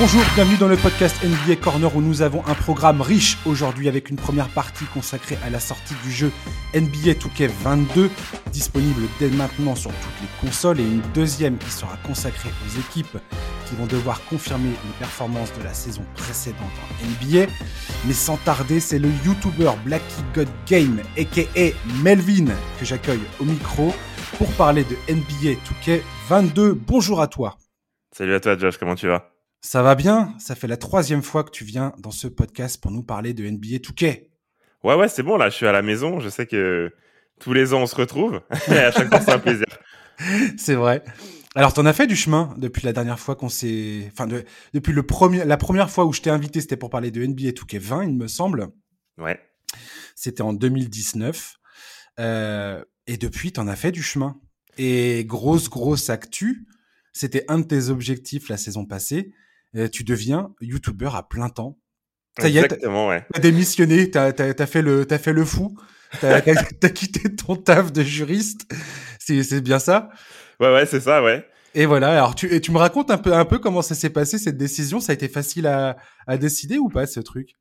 Bonjour, bienvenue dans le podcast NBA Corner où nous avons un programme riche aujourd'hui avec une première partie consacrée à la sortie du jeu NBA 2K22 disponible dès maintenant sur toutes les consoles et une deuxième qui sera consacrée aux équipes qui vont devoir confirmer les performances de la saison précédente en NBA. Mais sans tarder, c'est le YouTuber Blacky God Game aka Melvin que j'accueille au micro pour parler de NBA 2K22. Bonjour à toi. Salut à toi Josh, comment tu vas? Ça va bien? Ça fait la troisième fois que tu viens dans ce podcast pour nous parler de NBA 2K. Ouais, ouais, c'est bon, là, je suis à la maison. Je sais que tous les ans, on se retrouve. et à chaque fois, c'est un plaisir. c'est vrai. Alors, t'en as fait du chemin depuis la dernière fois qu'on s'est... Enfin, depuis le premier... la première fois où je t'ai invité, c'était pour parler de NBA 2K20, il me semble. Ouais. C'était en 2019. Euh... Et depuis, t'en as fait du chemin. Et grosse, grosse actu, c'était un de tes objectifs la saison passée, tu deviens youtubeur à plein temps. Ça y est, t'as démissionné, t'as as, fait le as fait le fou, t'as as quitté ton taf de juriste. C'est bien ça Ouais ouais c'est ça ouais. Et voilà. Alors tu et tu me racontes un peu un peu comment ça s'est passé cette décision. Ça a été facile à, à décider ou pas ce truc?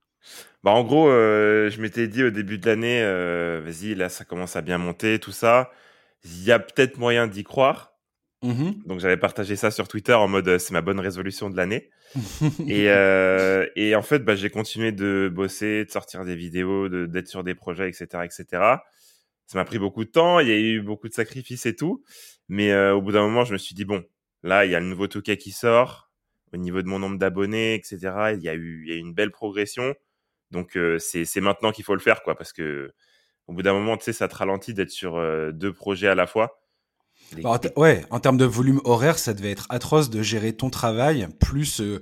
Bah en gros, euh, je m'étais dit au début de l'année, euh, vas-y là ça commence à bien monter tout ça. Il y a peut-être moyen d'y croire. Mmh Donc j'avais partagé ça sur Twitter en mode c'est ma bonne résolution de l'année. et, euh, et en fait, bah, j'ai continué de bosser, de sortir des vidéos, d'être sur des projets, etc., etc. Ça m'a pris beaucoup de temps, il y a eu beaucoup de sacrifices et tout. Mais euh, au bout d'un moment, je me suis dit bon, là, il y a le nouveau Touquet qui sort. Au niveau de mon nombre d'abonnés, etc., il y a eu, il y a eu une belle progression. Donc euh, c'est maintenant qu'il faut le faire, quoi, parce que au bout d'un moment, tu sais, ça te ralentit d'être sur deux projets à la fois. Bah, ouais, en termes de volume horaire, ça devait être atroce de gérer ton travail plus euh,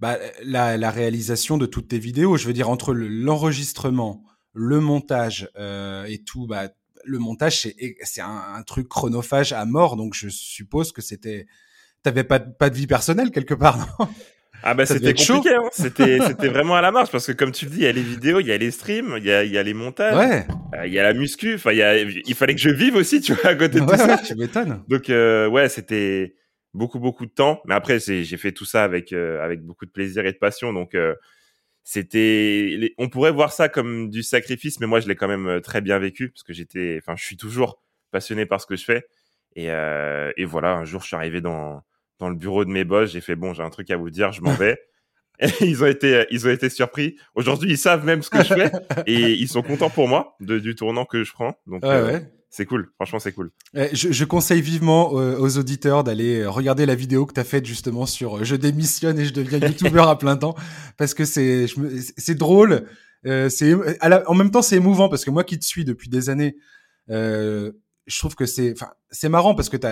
bah, la, la, réalisation de toutes tes vidéos. Je veux dire entre l'enregistrement, le, montage euh, et tout. Bah, le montage c'est c'est un, un, truc chronophage à mort, donc je suppose que c'était t'avais pas pas de vie personnelle quelque part. Non? Ah bah c'était compliqué, hein. c'était c'était vraiment à la marche parce que comme tu le dis, il y a les vidéos, il y a les streams, il y a il y a les montages, ouais. Euh, il y a la muscu, enfin il y a il fallait que je vive aussi, tu vois, à côté de tout ça. tu m'étonnes. Donc euh, ouais, c'était beaucoup beaucoup de temps, mais après j'ai fait tout ça avec euh, avec beaucoup de plaisir et de passion, donc euh, c'était on pourrait voir ça comme du sacrifice, mais moi je l'ai quand même très bien vécu parce que j'étais, enfin je suis toujours passionné par ce que je fais et et voilà, un jour je suis arrivé dans dans le bureau de mes boss. J'ai fait bon, j'ai un truc à vous dire, je m'en vais. Et ils ont été, ils ont été surpris. Aujourd'hui, ils savent même ce que je fais et ils sont contents pour moi de, du tournant que je prends. Donc, euh, c'est cool. Franchement, c'est cool. Eh, je, je, conseille vivement euh, aux auditeurs d'aller regarder la vidéo que tu as faite justement sur euh, je démissionne et je deviens youtubeur à plein temps parce que c'est, c'est drôle. c'est, en même temps, c'est émouvant parce que moi qui te suis depuis des années, je trouve que c'est, enfin, c'est marrant parce que tu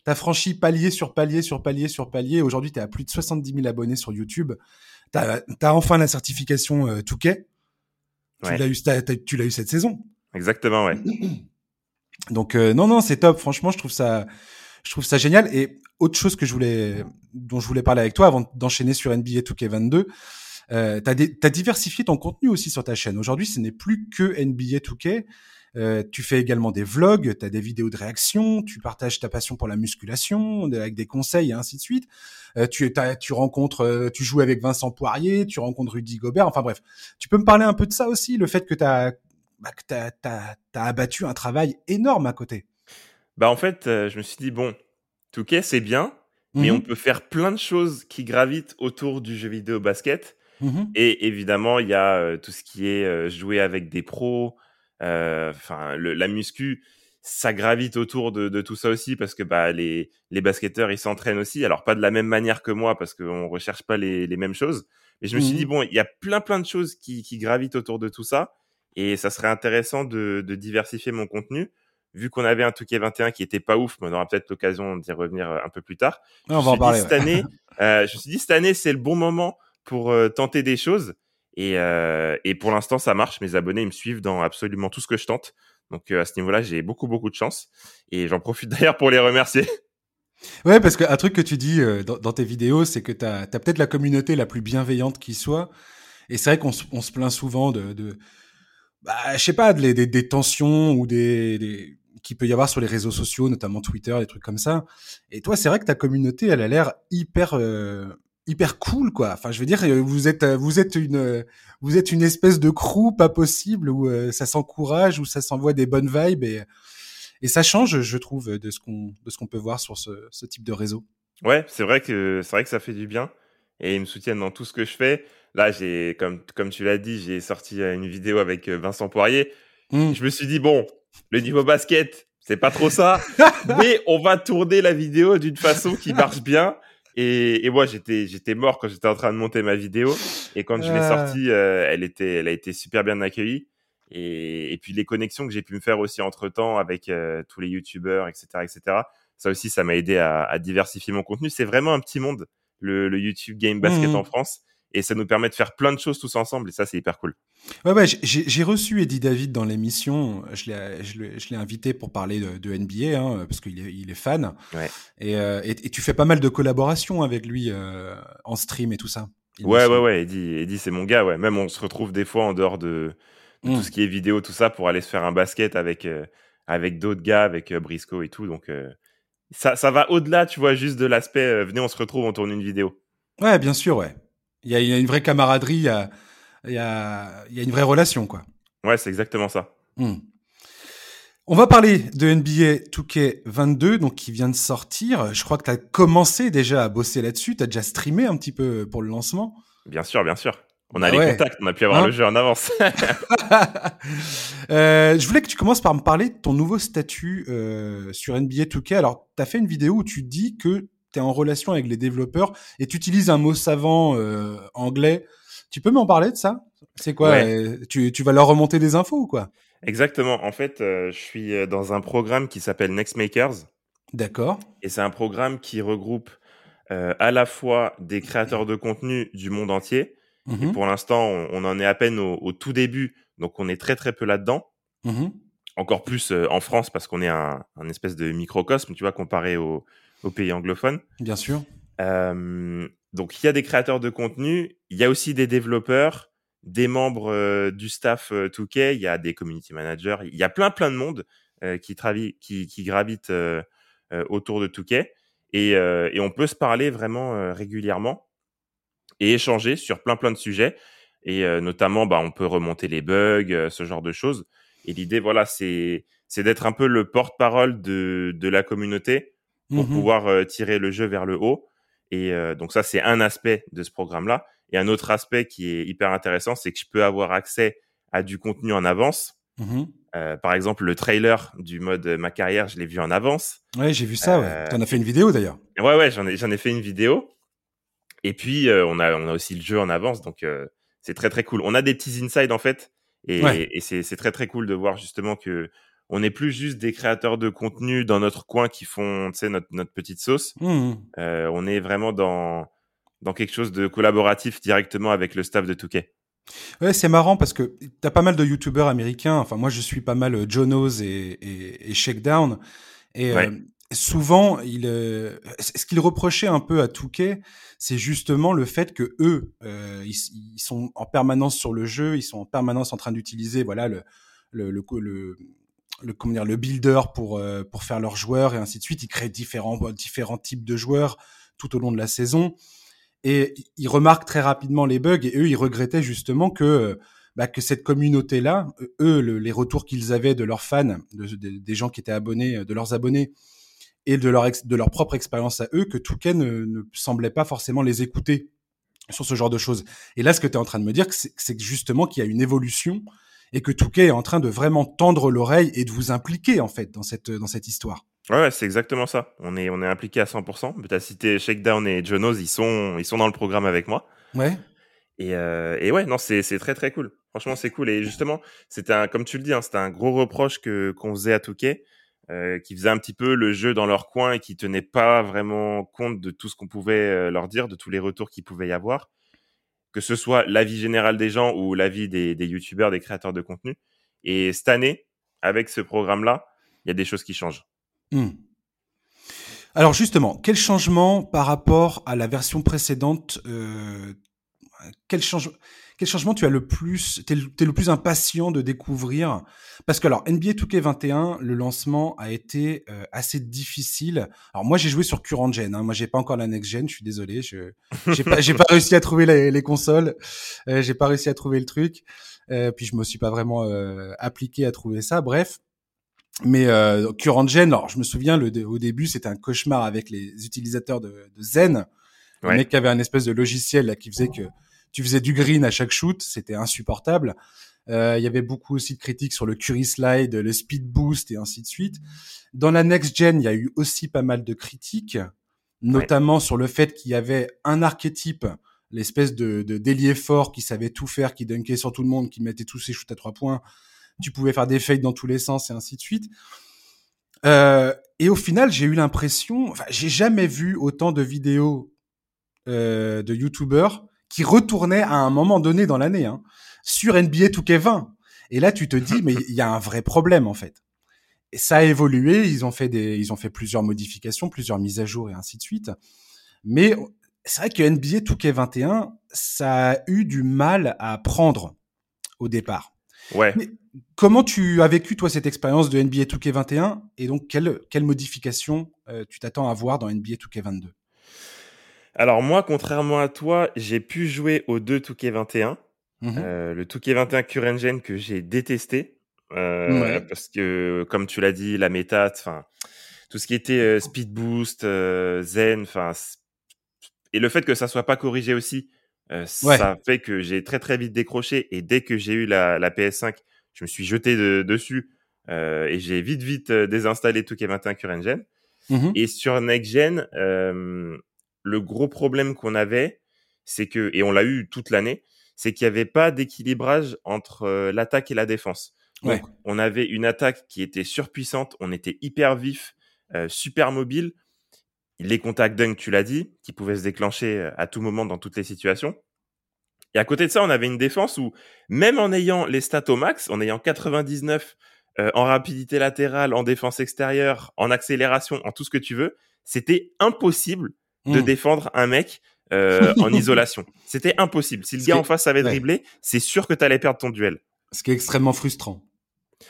as tu as franchi palier sur palier sur palier sur palier. Aujourd'hui, tu es à plus de 70 000 abonnés sur YouTube. Tu as, enfin la certification euh, Touquet. Tu l'as eu, tu l'as eu cette saison. Exactement, ouais. Donc euh, non, non, c'est top. Franchement, je trouve ça, je trouve ça génial. Et autre chose que je voulais, dont je voulais parler avec toi avant d'enchaîner sur NBA 2K22, euh, tu as, diversifié ton contenu aussi sur ta chaîne. Aujourd'hui, ce n'est plus que NBA 2K. Euh, tu fais également des vlogs, tu as des vidéos de réaction, tu partages ta passion pour la musculation avec des conseils et ainsi de suite. Euh, tu, tu rencontres, euh, tu joues avec Vincent Poirier, tu rencontres Rudy Gobert. Enfin bref, tu peux me parler un peu de ça aussi, le fait que tu as, bah, as, abattu un travail énorme à côté? Bah en fait, je me suis dit bon, Touquet c'est bien, mais mmh on peut faire plein de choses qui gravitent autour du jeu vidéo basket. Mmh et évidemment, il y a tout ce qui est jouer avec des pros, enfin, la muscu, ça gravite autour de, de, tout ça aussi parce que bah, les, les basketteurs ils s'entraînent aussi. Alors pas de la même manière que moi parce qu'on recherche pas les, les mêmes choses. Mais je me suis dit mmh bon, il y a plein plein de choses qui, qui gravitent autour de tout ça et ça serait intéressant de, de diversifier mon contenu. Vu qu'on avait un Touquet 21 qui était pas ouf, mais on aura peut-être l'occasion d'y revenir euh, un peu plus tard. on va en parler. Cette année, euh, je me suis dit cette année c'est le bon moment pour euh, tenter des choses et, euh, et pour l'instant, ça marche. Mes abonnés ils me suivent dans absolument tout ce que je tente. Donc euh, à ce niveau-là, j'ai beaucoup beaucoup de chance. Et j'en profite d'ailleurs pour les remercier. Ouais, parce qu'un truc que tu dis euh, dans, tes vidéos, c'est que tu as, peut-être la communauté la plus bienveillante qui soit. Et c'est vrai qu'on on se plaint souvent de, de bah, je sais pas, des, tensions ou des, des qu'il peut y avoir sur les réseaux sociaux, notamment Twitter, des trucs comme ça. Et toi, c'est vrai que ta communauté, elle a l'air hyper, euh, hyper cool quoi. Enfin, je veux dire, vous êtes vous êtes une vous êtes une espèce de crew pas possible où ça s'encourage, où ça s'envoie des bonnes vibes et et ça change, je trouve, de ce qu'on de ce qu'on peut voir sur ce, ce type de réseau. Ouais, c'est vrai que c'est vrai que ça fait du bien et ils me soutiennent dans tout ce que je fais. Là, j'ai comme comme tu l'as dit, j'ai sorti une vidéo avec Vincent Poirier. Mmh. Je me suis dit bon, le niveau basket, c'est pas trop ça, mais on va tourner la vidéo d'une façon qui marche bien. Et, et moi, j'étais, j'étais mort quand j'étais en train de monter ma vidéo. Et quand je l'ai ah. sortie, euh, elle était, elle a été super bien accueillie. Et, et puis les connexions que j'ai pu me faire aussi entre temps avec euh, tous les youtubeurs, etc., etc. Ça aussi, ça m'a aidé à, à, diversifier mon contenu. C'est vraiment un petit monde, le, le YouTube Game Basket mmh. en France et ça nous permet de faire plein de choses tous ensemble et ça c'est hyper cool. Ouais ouais, j'ai reçu Eddie David dans l'émission, je l'ai invité pour parler de, de NBA hein, parce qu'il est, il est fan. Ouais. Et, euh, et, et, tu fais pas mal de collaborations avec lui euh, en stream et tout ça. Ouais ouais ouais, Eddie, Eddie c'est mon gars ouais. Même on se retrouve des fois en dehors de, de tout ce qui est vidéo tout ça pour aller se faire un basket avec euh, avec d'autres gars, avec Briscoe et tout donc ça ça va au-delà tu vois juste de l'aspect venez on se retrouve on tourne une vidéo. Ouais bien sûr ouais. Il y, a, une vraie camaraderie, il y a, y a, y a une vraie relation, quoi. Ouais, c'est exactement ça. Hmm. On va parler de NBA 2K22, donc qui vient de sortir. Je crois que tu as commencé déjà à bosser là-dessus. Tu as déjà streamé un petit peu pour le lancement. Bien sûr, bien sûr. On a ah les contacts, on a pu avoir hein le jeu en avance. euh, je voulais que tu commences par me parler de ton nouveau statut euh, sur NBA 2K. Alors, tu as fait une vidéo où tu dis que es en relation avec les développeurs et tu utilises un mot savant euh, anglais. Tu peux m'en parler de ça? C'est quoi euh, tu, tu, vas leur remonter des infos ou quoi? Exactement. En fait, euh, je suis dans un programme qui s'appelle Nextmakers. D'accord. Et c'est un programme qui regroupe à la fois des créateurs de contenu du monde entier. Et mmh pour l'instant, on, en est à peine au, tout début, donc on est très très peu là-dedans. Mmh Encore plus en France parce qu'on est un, un, espèce de microcosme, tu vois, comparé au, aux pays anglophones. Bien sûr. Euh, donc il y a des créateurs de contenu, il y a aussi des développeurs, des membres euh, du staff euh, 2K, il y a des community managers, il y a plein plein de monde euh, qui, qui, qui gravite euh, autour de 2K et, et, on peut se parler vraiment régulièrement et échanger sur plein plein de sujets et notamment bah, on peut remonter les bugs, ce genre de choses. Et l'idée voilà c'est c'est d'être un peu le porte-parole de, de la communauté pour mmh pouvoir euh, tirer le jeu vers le haut. Et euh, donc ça, c'est un aspect de ce programme-là. Et un autre aspect qui est hyper intéressant, c'est que je peux avoir accès à du contenu en avance. Mmh euh, par exemple, le trailer du mode ma carrière, je l'ai vu en avance. Ouais, j'ai vu ça. Ouais. T'en as fait une vidéo d'ailleurs. Ouais, ouais, j'en ai, j'en ai fait une vidéo. Et puis on a, on a aussi le jeu en avance, donc c'est très très cool. On a des petits insides en fait, et, et c'est, c'est très très cool de voir justement que on n'est plus juste des créateurs de contenu dans notre coin qui font, notre, notre petite sauce. Mmh. Euh, on est vraiment dans, dans quelque chose de collaboratif directement avec le staff de Touquet. Ouais, c'est marrant parce que tu as pas mal de youtubeurs américains. Enfin, moi, je suis pas mal euh, Jonos et, et, et Shakedown. Et euh, souvent, il, ce qu'il reprochait un peu à Touquet, c'est justement le fait que eux, ils, sont en permanence sur le jeu, ils sont en permanence en train d'utiliser, voilà, le, le, le, le, le comment dire le builder pour euh, pour faire leurs joueurs et ainsi de suite. Ils créent différents différents types de joueurs tout au long de la saison et ils remarquent très rapidement les bugs et eux ils regrettaient justement que bah, que cette communauté là, eux les retours qu'ils avaient de leurs fans, des gens qui étaient abonnés, de leurs abonnés et de leur de leur propre expérience à eux, que Touquet ne, ne semblait pas forcément les écouter sur ce genre de choses. Et là, ce que tu es en train de me dire, c'est justement qu'il y a une évolution et que Touquet est en train de vraiment tendre l'oreille et de vous impliquer en fait dans cette dans cette histoire. Ouais, c'est exactement ça. On est on est impliqué à 100%. Tu as cité Shakedown et Jonos, ils sont ils sont dans le programme avec moi. Ouais. Et, euh, et ouais, non, c'est c'est très très cool. Franchement, c'est cool. Et justement, c'était un comme tu le dis, hein, c'était un gros reproche que qu'on faisait à Touquet. Euh, qui faisait un petit peu le jeu dans leur coin et qui tenait pas vraiment compte de tout ce qu'on pouvait euh, leur dire, de tous les retours qu'il pouvait y avoir que ce soit l'avis général des gens ou l'avis des, des youtubeurs, des créateurs de contenu. Et cette année, avec ce programme-là, il y a des choses qui changent. Hmm. Alors justement, quel changement par rapport à la version précédente euh, quel, change... quel changement tu as le plus, t'es es le plus impatient de découvrir? Parce que alors NBA 2K21, le lancement a été euh, assez difficile. Alors moi j'ai joué sur current gen, hein. moi j'ai pas encore la next gen, je suis désolé, je j'ai pas j'ai pas réussi à trouver les, les consoles, euh, j'ai pas réussi à trouver le truc, euh, puis je me suis pas vraiment euh, appliqué à trouver ça. Bref, mais euh, current gen, alors je me souviens le, au début c'était un cauchemar avec les utilisateurs de, de Zen, ouais. le mec qui avait un espèce de logiciel là qui faisait que tu faisais du green à chaque shoot, c'était insupportable. Euh, il y avait beaucoup aussi de critiques sur le Curry Slide, le Speed Boost et ainsi de suite. Dans la next gen, il y a eu aussi pas mal de critiques, notamment sur le fait qu'il y avait un archétype, l'espèce de, de délié fort qui savait tout faire, qui dunkait sur tout le monde, qui mettait tous ses shoots à trois points. Tu pouvais faire des fakes dans tous les sens et ainsi de suite. Euh, et au final, j'ai eu l'impression, enfin, j'ai jamais vu autant de vidéos euh, de YouTubers qui retournait à un moment donné dans l'année hein, sur NBA 2K20. Et là, tu te dis, mais il y a un vrai problème en fait. Et ça a évolué. Ils ont fait des, ils ont fait plusieurs modifications, plusieurs mises à jour et ainsi de suite. Mais c'est vrai que NBA 2K21, ça a eu du mal à prendre au départ. Ouais. Mais comment tu as vécu toi cette expérience de NBA 2K21 et donc quelle quelle modification euh, tu t'attends à voir dans NBA 2K22 alors moi, contrairement à toi, j'ai pu jouer aux deux Touquet 21. Mmh euh, le Touquet 21 Current que j'ai détesté. Euh, ouais. Parce que, comme tu l'as dit, la méta, enfin, tout ce qui était euh, speed boost, euh, zen, enfin, et le fait que ça soit pas corrigé aussi, euh, ouais. ça fait que j'ai très très vite décroché. Et dès que j'ai eu la, la, PS5, je me suis jeté de, dessus et j'ai vite vite désinstallé Touquet 21 Current Gen. Mmh et sur Next Gen, le gros problème qu'on avait, c'est que, et on l'a eu toute l'année, c'est qu'il n'y avait pas d'équilibrage entre euh, l'attaque et la défense. Donc, ouais. on avait une attaque qui était surpuissante, on était hyper vif, euh, super mobile. Les contacts dunk, tu l'as dit, qui pouvaient se déclencher euh, à tout moment dans toutes les situations. Et à côté de ça, on avait une défense où, même en ayant les stats au max, en ayant 99 euh, en rapidité latérale, en défense extérieure, en accélération, en tout ce que tu veux, c'était impossible de mmh. défendre un mec euh, en isolation. C'était impossible. Si le gars en face savait dribbler, ouais. c'est sûr que tu allais perdre ton duel. Ce qui est extrêmement frustrant.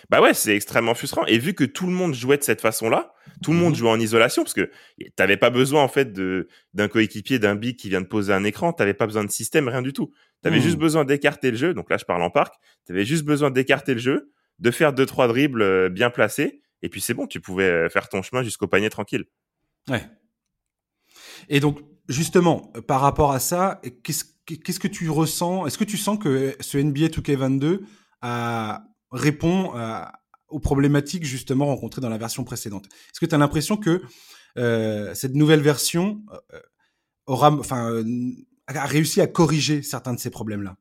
Bah ouais, c'est extrêmement frustrant. Et vu que tout le monde jouait de cette façon-là, tout le monde mmh. jouait en isolation parce que t'avais pas besoin en fait de d'un coéquipier, d'un big qui vient de poser un écran. T'avais pas besoin de système, rien du tout. T'avais mmh. juste besoin d'écarter le jeu. Donc là, je parle en parc. T'avais juste besoin d'écarter le jeu, de faire deux trois dribbles euh, bien placés, et puis c'est bon. Tu pouvais euh, faire ton chemin jusqu'au panier tranquille. Ouais. Et donc, justement, par rapport à ça, qu'est-ce qu'est-ce que tu ressens? Est-ce que tu sens que ce NBA 2K22 a, répond à, aux problématiques justement rencontrées dans la version précédente? Est-ce que tu as l'impression que euh, cette nouvelle version euh, aura, enfin, euh, a réussi à corriger certains de ces problèmes-là?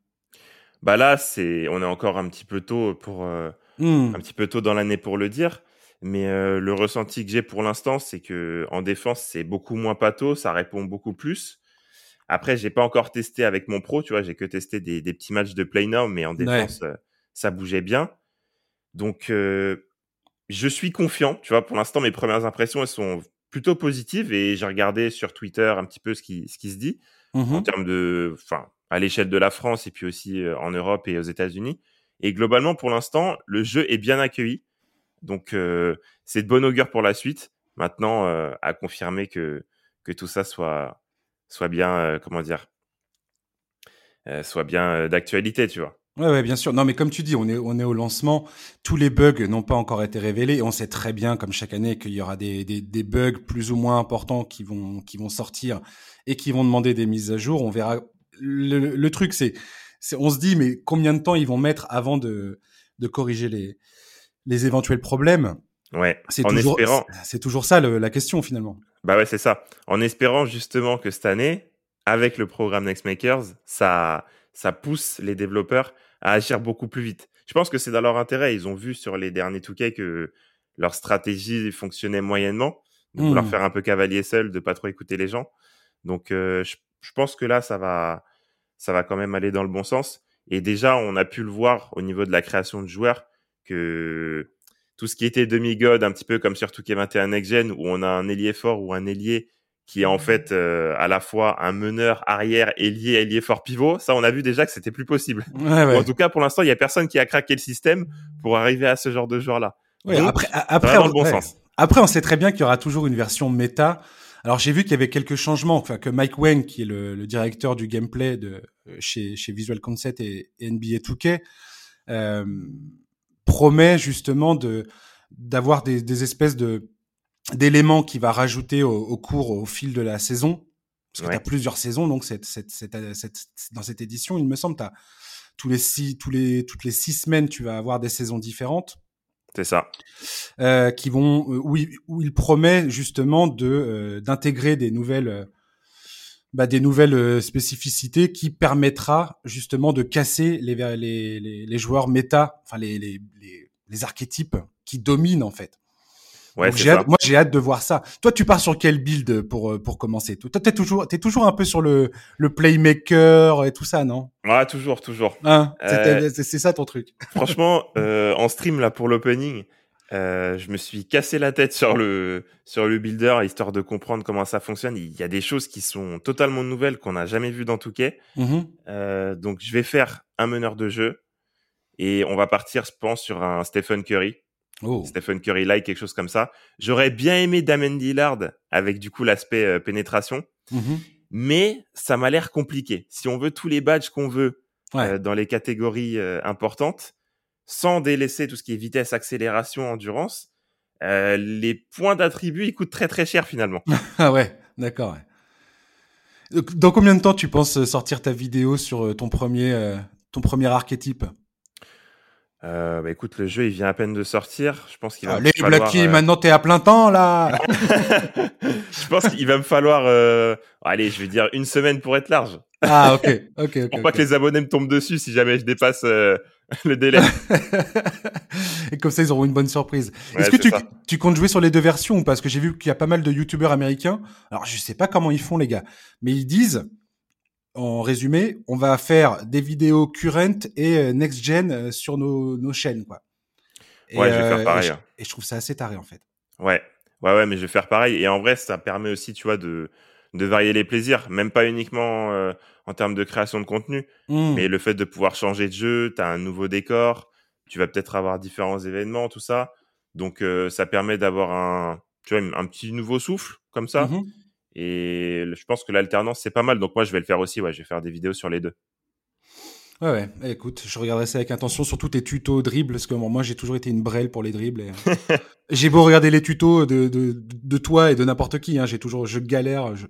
Bah là, c'est, on est encore un petit peu tôt pour, mmh. un petit peu tôt dans l'année pour le dire. Mais euh, le ressenti que j'ai pour l'instant, c'est que en défense, c'est beaucoup moins pato, ça répond beaucoup plus. Après, j'ai pas encore testé avec mon pro, tu vois, j'ai que testé des, des, petits matchs de play now, mais en défense, ouais. euh, ça bougeait bien. Donc, euh, je suis confiant, tu vois. Pour l'instant, mes premières impressions, elles sont plutôt positives et j'ai regardé sur Twitter un petit peu ce qui, ce qui se dit mmh en termes de, enfin, à l'échelle de la France et puis aussi en Europe et aux États-Unis. Et globalement, pour l'instant, le jeu est bien accueilli. Donc c'est de bon augure pour la suite. Maintenant, à confirmer que que tout ça soit soit bien, comment dire, soit bien d'actualité, tu vois. Ouais, bien sûr. Non, mais comme tu dis, on est, on est au lancement. Tous les bugs n'ont pas encore été révélés. On sait très bien, comme chaque année, qu'il y aura des, des, bugs plus ou moins importants qui vont, qui vont sortir et qui vont demander des mises à jour. On verra. Le, le truc, c'est, on se dit, mais combien de temps ils vont mettre avant de, de corriger les, les éventuels problèmes. Ouais. C'est en toujours, espérant. C'est toujours ça le, la question finalement. Bah ouais, c'est ça. En espérant justement que cette année, avec le programme Nextmakers, ça, ça pousse les développeurs à agir beaucoup plus vite. Je pense que c'est dans leur intérêt. Ils ont vu sur les derniers 2K que leur stratégie fonctionnait moyennement, de vouloir mmh. faire un peu cavalier seul, de pas trop écouter les gens. Donc, euh, je, je, pense que là, ça va, ça va quand même aller dans le bon sens. Et déjà, on a pu le voir au niveau de la création de joueurs que tout ce qui était demi-god, un petit peu comme sur 2K21 Next Gen, où on a un ailier fort ou un ailier qui est en fait euh, à la fois un meneur arrière, ailier, ailier fort pivot. Ça, on a vu déjà que c'était plus possible. En tout cas, pour l'instant, il y a personne qui a craqué le système pour arriver à ce genre de joueur-là. après, après, on, bon sens. après, on sait très bien qu'il y aura toujours une version méta. Alors, j'ai vu qu'il y avait quelques changements, enfin, que Mike Wang, qui est le, directeur du gameplay de chez, chez Visual Concept et, NBA 2K, euh, promet justement de d'avoir des, des espèces de d'éléments qu'il va rajouter au, cours, au fil de la saison. Parce que tu as plusieurs saisons, donc cette, cette, cette, dans cette édition, il me semble, tu tous les six, tous les, toutes les six semaines, tu vas avoir des saisons différentes. C'est ça. Euh, qui vont, euh, où il, où il, promet justement de euh, d'intégrer des nouvelles, euh, bah, des nouvelles spécificités qui permettra justement de casser les, les, les, les joueurs méta, enfin les, les, les, les archétypes qui dominent en fait moi, j'ai hâte de voir ça. Toi, tu pars sur quel build pour euh, pour commencer? Toi, t'es toujours t'es toujours un peu sur le le playmaker et tout ça, non? Ouais, toujours, toujours. Hein? Euh, c'est ça ton truc. Franchement, euh, en stream là pour l'opening, euh, je me suis cassé la tête sur le sur le builder histoire de comprendre comment ça fonctionne. Il y a des choses qui sont totalement nouvelles qu'on n'a jamais vues dans Touquet. Mm euh, donc je vais faire un meneur de jeu et on va partir, je pense, sur un Stephen Curry. Oh. Stephen Curry like quelque chose comme ça. J'aurais bien aimé Damon Dillard avec du coup l'aspect euh, pénétration, mm-hmm. mais ça m'a l'air compliqué. Si on veut tous les badges qu'on veut dans les catégories importantes, sans délaisser tout ce qui est vitesse, accélération, endurance, les points d'attribut ils coûtent très très cher finalement. ah ouais, d'accord. Dans combien de temps tu penses sortir ta vidéo sur ton premier ton premier archétype? Euh, bah écoute, le jeu il vient à peine de sortir. Je pense qu'il va. Allez, falloir, Blacky, euh... maintenant t'es à plein temps là. je pense qu'il va me falloir, euh... allez, je vais dire une semaine pour être large. Ah ok, ok, ok. pour pas que les abonnés me tombent dessus si jamais je dépasse euh, le délai. Et comme ça, ils auront une bonne surprise. Est-ce que tu, tu, comptes jouer sur les deux versions Parce que j'ai vu qu'il y a pas mal de youtubeurs américains. Alors je sais pas comment ils font les gars, mais ils disent en résumé, on va faire des vidéos current et euh, next gen euh, sur nos, nos chaînes, quoi. Et, ouais, je vais faire euh, pareil. Hein. Et je, trouve ça assez taré, en fait. Ouais, ouais, ouais, mais je vais faire pareil. Et en vrai, ça permet aussi, tu vois, de, de varier les plaisirs, même pas uniquement en termes de création de contenu, mmh. mais le fait de pouvoir changer de jeu, tu as un nouveau décor, tu vas peut-être avoir différents événements, tout ça. Donc, ça permet d'avoir un, tu vois, un petit nouveau souffle, comme ça. Mmh et je pense que l'alternance, c'est pas mal. Donc moi, je vais le faire aussi. Ouais, je vais faire des vidéos sur les deux. Ouais, ouais. Écoute, je regarderai ça avec attention, surtout tes tutos dribbles, parce que moi, j'ai toujours été une brêle pour les dribbles. Euh, j'ai beau regarder les tutos de, de, de toi et de n'importe qui, hein, j'ai toujours, je galère. Je,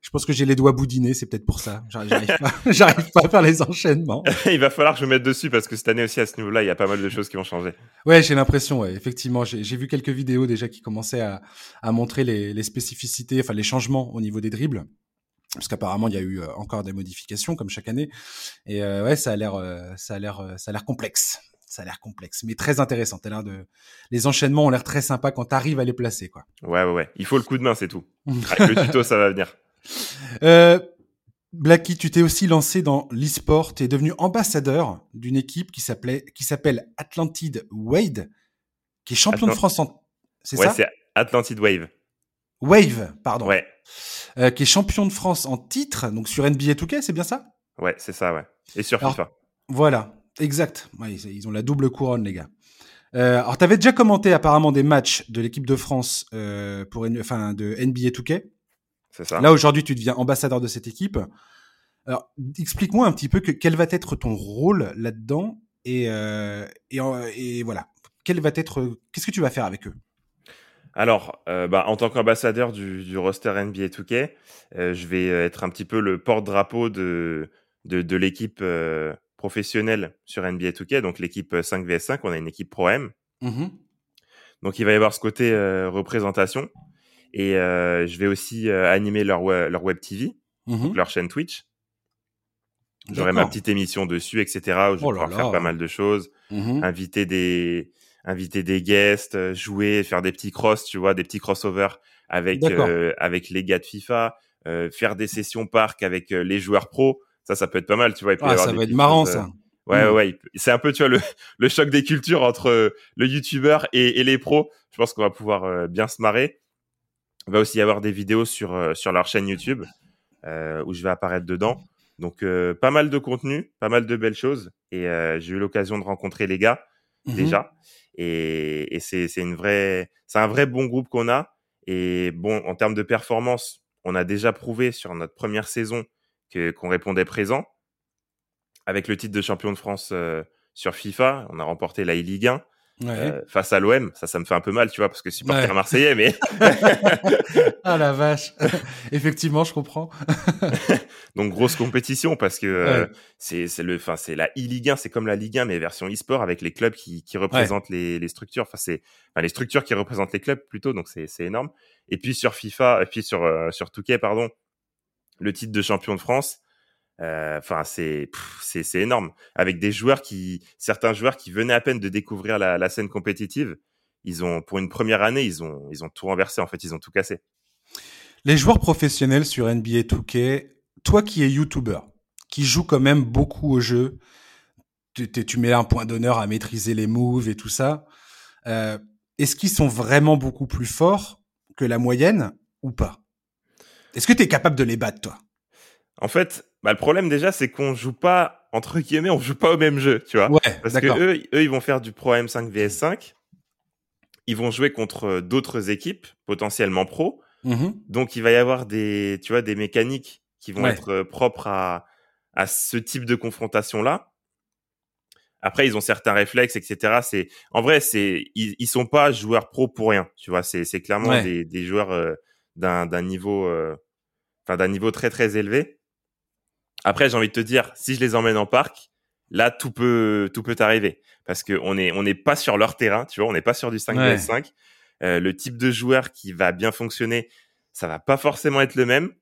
je pense que j'ai les doigts boudinés, c'est peut-être pour ça. J'arrive pas, pas à faire les enchaînements. il va falloir que je me mette dessus parce que cette année aussi à ce niveau-là, il y a pas mal de choses qui vont changer. Ouais, j'ai l'impression. Ouais, effectivement, j'ai vu quelques vidéos déjà qui commençaient à, à montrer les, les, spécificités, enfin les changements au niveau des dribbles, parce qu'apparemment il y a eu euh, encore des modifications comme chaque année. Et euh, ouais, ça a l'air, euh, ça a l'air, ça a l'air complexe. Ça a l'air complexe, mais très intéressant. l'air de, les enchaînements ont l'air très sympas quand tu arrives à les placer, quoi. Ouais, ouais, ouais. Il faut le coup de main, c'est tout. Avec le tuto, ça va venir. Euh, Blacky, tu t'es aussi lancé dans l'e-sport. Tu es devenu ambassadeur d'une équipe qui s'appelait, qui s'appelle Atlantide Wade, qui est champion de France en. C'est ouais, ça? c'est Atlantide Wave. Wave, pardon. Ouais. Euh, qui est champion de France en titre, donc sur NBA 2K, c'est bien ça? Ouais, c'est ça, ouais. Et sur FIFA. Voilà, exact. Ouais, ils ont la double couronne, les gars. Euh, alors, tu avais déjà commenté apparemment des matchs de l'équipe de France euh, pour, enfin, de NBA 2K. Là, aujourd'hui, tu deviens ambassadeur de cette équipe. Alors, explique-moi un petit peu que, quel va être ton rôle là-dedans et, euh, et, et, voilà. Quel va être, qu'est-ce que tu vas faire avec eux? Alors, euh, bah, en tant qu'ambassadeur du, du, roster NBA 2K, euh, je vais être un petit peu le porte-drapeau de, de, de l'équipe euh, professionnelle sur NBA 2K, donc l'équipe 5vs5, on a une équipe Pro-M. Mmh donc, il va y avoir ce côté euh, représentation. Et euh, je vais aussi euh, animer leur, leur web TV, mmh leur chaîne Twitch. J'aurai ma petite émission dessus, etc. Où je vais oh pouvoir faire pas mal de choses, mmh inviter des inviter des guests, euh, jouer, faire des petits cross, tu vois, des petits crossovers avec euh, avec les gars de FIFA, euh, faire des sessions parc avec les joueurs pro. Ça, ça peut être pas mal, tu vois. ah, ça va être marrant, ça. Ouais, mmh. ouais, c'est un peu, tu vois, le, le choc des cultures entre le YouTuber et, et les pros. Je pense qu'on va pouvoir bien se marrer. Il va aussi y avoir des vidéos sur, sur leur chaîne YouTube où je vais apparaître dedans. Donc pas mal de contenu, pas mal de belles choses. Et j'ai eu l'occasion de rencontrer les gars mmh déjà. Et, et c'est une vraie, c'est un vrai bon groupe qu'on a. Et bon, en termes de performance, on a déjà prouvé sur notre première saison que qu'on répondait présent. Avec le titre de champion de France sur FIFA, on a remporté la e-Ligue 1. Euh, face à l'OM. Ça, ça me fait un peu mal, tu vois, parce que supporter ouais. marseillais, mais. ah la vache. Effectivement, je comprends. Donc grosse compétition parce que euh, c'est le, enfin c'est la e-Ligue 1, c'est comme la Ligue 1 mais version e-sport avec les clubs qui, qui représentent les, les structures. Enfin c'est, enfin, les structures qui représentent les clubs plutôt. Donc c'est c'est énorme. Et puis sur FIFA, et puis sur euh, sur Touquet, pardon, le titre de champion de France. Euh, enfin, c'est c'est c'est énorme. Avec des joueurs qui, certains joueurs qui venaient à peine de découvrir la, la, scène compétitive, ils ont pour une première année, ils ont ils ont tout renversé. En fait, ils ont tout cassé. Les joueurs professionnels sur NBA 2K, toi qui es YouTuber, qui joue quand même beaucoup au jeu, tu, tu mets un point d'honneur à maîtriser les moves et tout ça. Euh, Est-ce qu'ils sont vraiment beaucoup plus forts que la moyenne ou pas? Est-ce que tu es capable de les battre, toi? En fait, bah, le problème déjà, c'est qu'on joue pas, entre guillemets, on joue pas au même jeu, tu vois. Ouais, Parce que eux, eux, ils vont faire du Pro M5 VS5. Ils vont jouer contre euh, d'autres équipes, potentiellement pro. Mmh Donc, il va y avoir des, tu vois, des mécaniques qui vont être euh, propres à, à ce type de confrontation-là. Après, ils ont certains réflexes, etc. C'est, en vrai, c'est, ils, ils sont pas joueurs pro pour rien, tu vois. C'est, c'est clairement des, des joueurs euh, d'un, d'un niveau, enfin, d'un niveau très très élevé. Après, j'ai envie de te dire, si je les emmène en parc, là, tout peut, tout peut arriver. Parce qu'on n'est on n'est pas sur leur terrain, tu vois, on n'est pas sur du 5 vs 5. Euh, le type de joueur qui va bien fonctionner, ça va pas forcément être le même.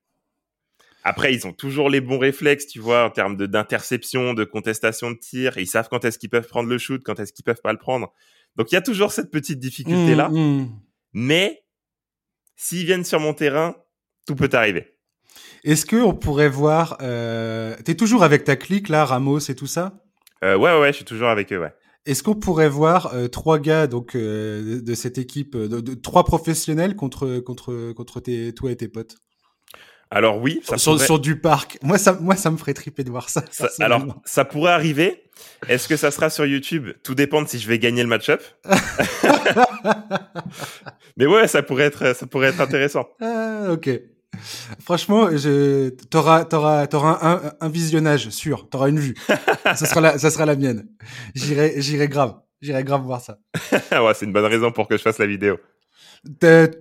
Après, ils ont toujours les bons réflexes, tu vois, en termes d'interception, de, contestation de tir. Ils savent quand est-ce qu'ils peuvent prendre le shoot, quand est-ce qu'ils peuvent pas le prendre. Donc, il y a toujours cette petite difficulté-là. Mmh, mmh. Mais, s'ils viennent sur mon terrain, tout peut arriver. Est-ce que on pourrait voir euh... T'es toujours avec ta clique là, Ramos et tout ça? Euh, Ouais, ouais, je suis toujours avec eux, ouais. Est-ce qu'on pourrait voir euh, trois gars donc euh, de, cette équipe, de, de, trois professionnels contre contre contre tes, toi et tes potes? Alors oui, ça sur, pourrait... sur, du parc. Moi ça, moi ça me ferait triper de voir ça. ça alors ça pourrait arriver. Est-ce que ça sera sur YouTube? Tout dépend de si je vais gagner le match-up. Mais ouais, ça pourrait être, ça pourrait être intéressant. Ah, ok. Franchement, je... t'auras, t'auras, t'auras un, un, visionnage sûr. T'auras une vue. ça sera la, ça sera la mienne. J'irai, j'irai grave. J'irai grave voir ça. ouais, c'est une bonne raison pour que je fasse la vidéo.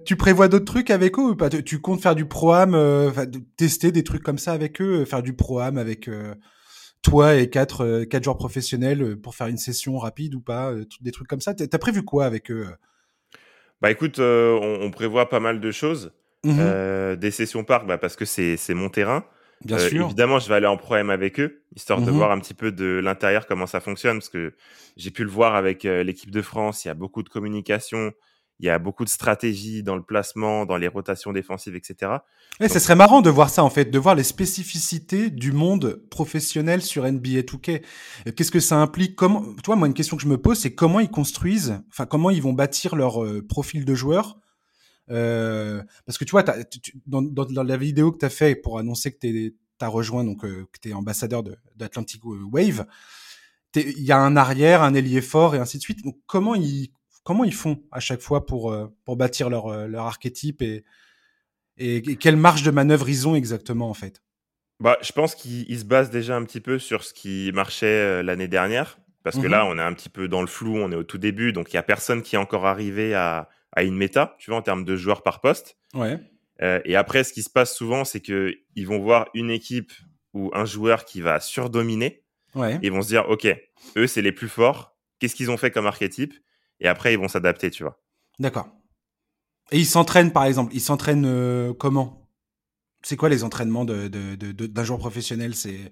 Tu prévois d'autres trucs avec eux ou pas? Tu comptes faire du pro-am, euh, tester des trucs comme ça avec eux, euh, faire du pro-am avec euh, toi et quatre, euh, quatre joueurs professionnels pour faire une session rapide ou pas Des trucs comme ça? T'as prévu quoi avec eux Bah écoute, on, on, prévoit pas mal de choses. Mmh euh, des sessions parc, bah, parce que c'est mon terrain. Bien euh, sûr. Évidemment, je vais aller en problème avec eux, histoire de mmh voir un petit peu de l'intérieur comment ça fonctionne, parce que j'ai pu le voir avec euh, l'équipe de France. Il y a beaucoup de communication, il y a beaucoup de stratégie dans le placement, dans les rotations défensives, etc. Et ce serait marrant de voir ça en fait, de voir les spécificités du monde professionnel sur NBA 2K. Qu'est-ce que ça implique? Comment Toi, moi, une question que je me pose, c'est comment ils construisent, enfin comment ils vont bâtir leur profil de joueur euh, parce que tu vois, dans, dans, dans, la vidéo que tu as fait pour annoncer que tu as rejoint, donc euh, que tu es ambassadeur d'Atlantic Wave, il y a un arrière, un ailier fort et ainsi de suite. Donc comment ils, comment ils font à chaque fois pour, euh, pour bâtir leur, euh, leur archétype et, et, et quelle marge de manœuvre ils ont exactement en fait? Bah, Je pense qu'ils se basent déjà un petit peu sur ce qui marchait l'année dernière. Parce que mmh là, on est un petit peu dans le flou, on est au tout début, donc il y a personne qui est encore arrivé à, à une méta, tu vois, en termes de joueurs par poste. Ouais. Euh, et après, ce qui se passe souvent, c'est que ils vont voir une équipe ou un joueur qui va surdominer. Ouais. Et ils vont se dire, ok, eux c'est les plus forts. Qu'est-ce qu'ils ont fait comme archétype? Et après, ils vont s'adapter, tu vois. D'accord. Et ils s'entraînent, par exemple. Ils s'entraînent euh, comment? C'est quoi les entraînements d'un de, de, de, joueur professionnel? C'est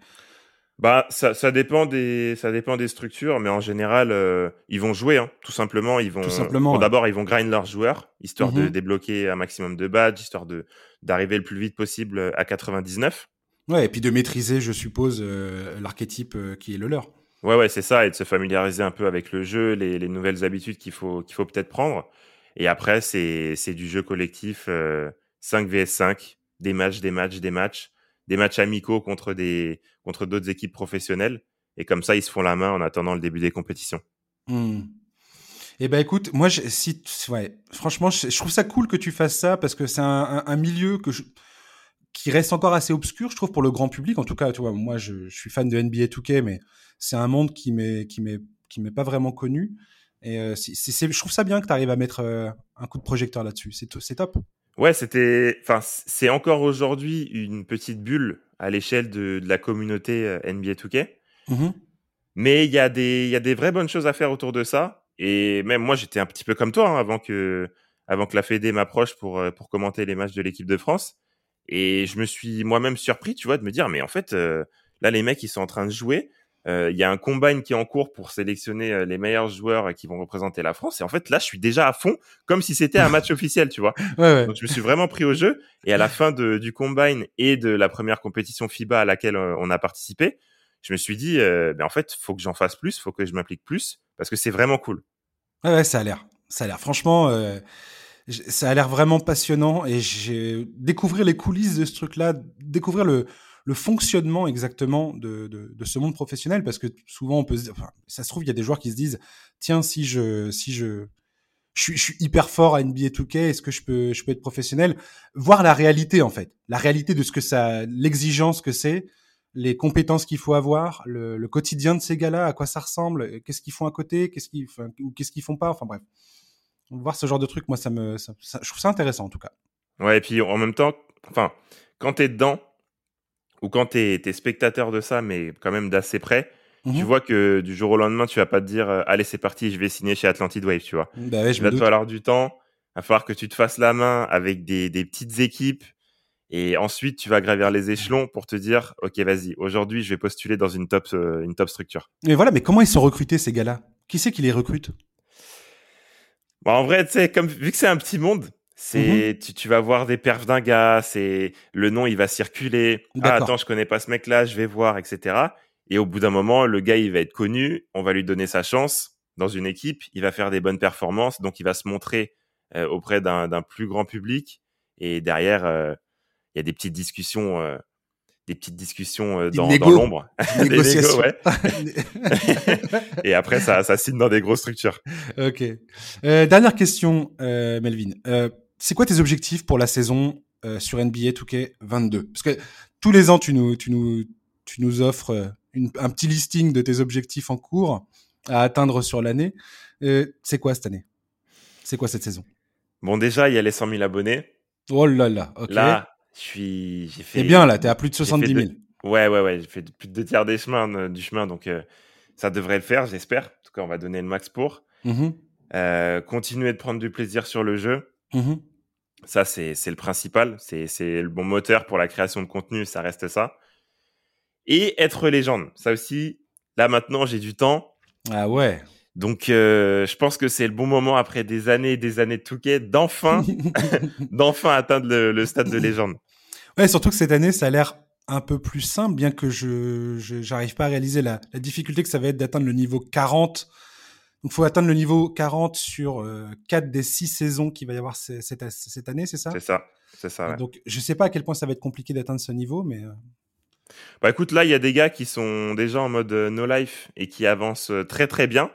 bah, ça, ça, dépend des, ça dépend des structures, mais en général, euh, ils vont jouer, hein, tout simplement. Ils vont, tout simplement. D'abord, ils vont grind leurs joueurs, histoire de mhm. débloquer un maximum de badges, histoire de d'arriver le plus vite possible euh, à 99. Ouais, et puis de maîtriser, je suppose, euh, l'archétype qui est le leur. Ouais, ouais, c'est ça, et de se familiariser un peu avec le jeu, les, les nouvelles habitudes qu'il faut, qu'il faut peut-être prendre. Et après, c'est, c'est du jeu collectif 5 vs 5, des matchs, des matchs, des matchs, des matchs amicaux contre des contre d'autres équipes professionnelles. Et comme ça, ils se font la main en attendant le début des compétitions. Hmm. Eh ben écoute, moi, je, si, ouais, franchement, je, trouve ça cool que tu fasses ça parce que c'est un, milieu que qui reste encore assez obscur, je trouve, pour le grand public. En tout cas, moi, je, suis fan de NBA 2K, mais c'est un monde qui m'est qui m'est qui m'est pas vraiment connu. Et euh, je trouve ça bien que tu arrives à mettre euh, un coup de projecteur là-dessus. C'est top. Ouais, c'était, enfin, c'est encore aujourd'hui une petite bulle à l'échelle de, de la communauté euh, NBA 2K. Mmh mais il y a des, il y a des vraies bonnes choses à faire autour de ça. Et même moi, j'étais un petit peu comme toi hein, avant que, avant que la Fédé m'approche pour pour commenter les matchs de l'équipe de France. Et je me suis moi-même surpris, tu vois, de me dire, mais en fait, là, les mecs, ils sont en train de jouer. Euh, il y a un combine qui est en cours pour sélectionner euh, les meilleurs joueurs qui vont représenter la France. Et en fait, là, je suis déjà à fond, comme si c'était un match officiel, tu vois. Donc, je me suis vraiment pris au jeu. Et à la fin de, du combine et de la première compétition FIBA à laquelle euh, on a participé, je me suis dit, euh, ben en fait, faut que j'en fasse plus, faut que je m'implique plus, parce que c'est vraiment cool. Ouais, ouais, ça a l'air. Ça a l'air. Franchement, euh, ça a l'air vraiment passionnant. Et j'ai découvrir les coulisses de ce truc-là, découvrir le le fonctionnement exactement de, de, de, ce monde professionnel parce que souvent on peut se dire, enfin, ça se trouve il y a des joueurs qui se disent tiens si je si je je suis, je suis hyper fort à NBA 2K, est-ce que je peux je peux être professionnel? Voir la réalité en fait. La réalité de ce que ça l'exigence que c'est les compétences qu'il faut avoir le, le, quotidien de ces gars-là à quoi ça ressemble qu'est-ce qu'ils font à côté qu'est-ce qu'ils ou qu'est-ce qu'ils font pas enfin bref. Voir ce genre de truc moi ça me ça, je trouve ça intéressant en tout cas. Ouais et puis en même temps enfin quand t'es dedans ou quand tu es, spectateur de ça, mais quand même d'assez près, tu mhm. vois que du jour au lendemain, tu vas pas te dire euh, allez c'est parti, je vais signer chez Atlantid Wave, tu vois. Bah ouais, je Il va te falloir du temps, il va falloir que tu te fasses la main avec des, des petites équipes. Et ensuite, tu vas gravir les échelons pour te dire, ok, vas-y, aujourd'hui, je vais postuler dans une top, euh, une top structure. Mais voilà, mais comment ils sont recrutés ces gars-là? Qui c'est qui les recrute? Bah, En vrai, tu sais, vu que c'est un petit monde, c'est, mmh tu, vas voir des perfs d'un gars, c'est le nom il va circuler. Ah attends, je connais pas ce mec-là, je vais voir, etc. Et au bout d'un moment, le gars il va être connu, on va lui donner sa chance dans une équipe, il va faire des bonnes performances, donc il va se montrer euh, auprès d'un plus grand public. Et derrière, euh, il y a des petites discussions, euh, des petites discussions dans, dans l'ombre, négociations. ouais. et après ça, ça signe dans des grosses structures. Ok. dernière question, Melvin c'est quoi tes objectifs pour la saison euh, sur NBA 2K 22 Parce que tous les ans, tu nous, tu nous, tu nous offres euh, un petit listing de tes objectifs en cours à atteindre sur l'année. Euh, c'est quoi cette année? C'est quoi cette saison? Bon, déjà, il y a les 100 000 abonnés. Oh là là, ok. Là, je suis, j'ai fait. C'est bien là, t'es à plus de 70 000. Ouais, ouais, ouais, j'ai fait plus de deux tiers des chemins, du chemin, donc ça devrait le faire, j'espère. En tout cas, on va donner le max pour. Mmh continuer de prendre du plaisir sur le jeu. Mmh ça, c'est le principal. C'est le bon moteur pour la création de contenu. Ça reste ça. Et être légende. Ça aussi, là maintenant, j'ai du temps. Ah ouais. Donc, euh, je pense que c'est le bon moment après des années et des années de Touquet d'enfin, d'enfin atteindre le, stade de légende. Ouais, surtout que cette année, ça a l'air un peu plus simple, bien que je j'arrive pas à réaliser la, la difficulté que ça va être d'atteindre le niveau 40 donc, il faut atteindre le niveau 40 sur euh, 4 des 6 saisons qu'il va y avoir cette, cette année, c'est ça? C'est ça, c'est ça. Ouais. Donc, je sais pas à quel point ça va être compliqué d'atteindre ce niveau, mais. Euh... Bah écoute, là, il y a des gars qui sont déjà en mode euh, no life et qui avancent euh, très très bien.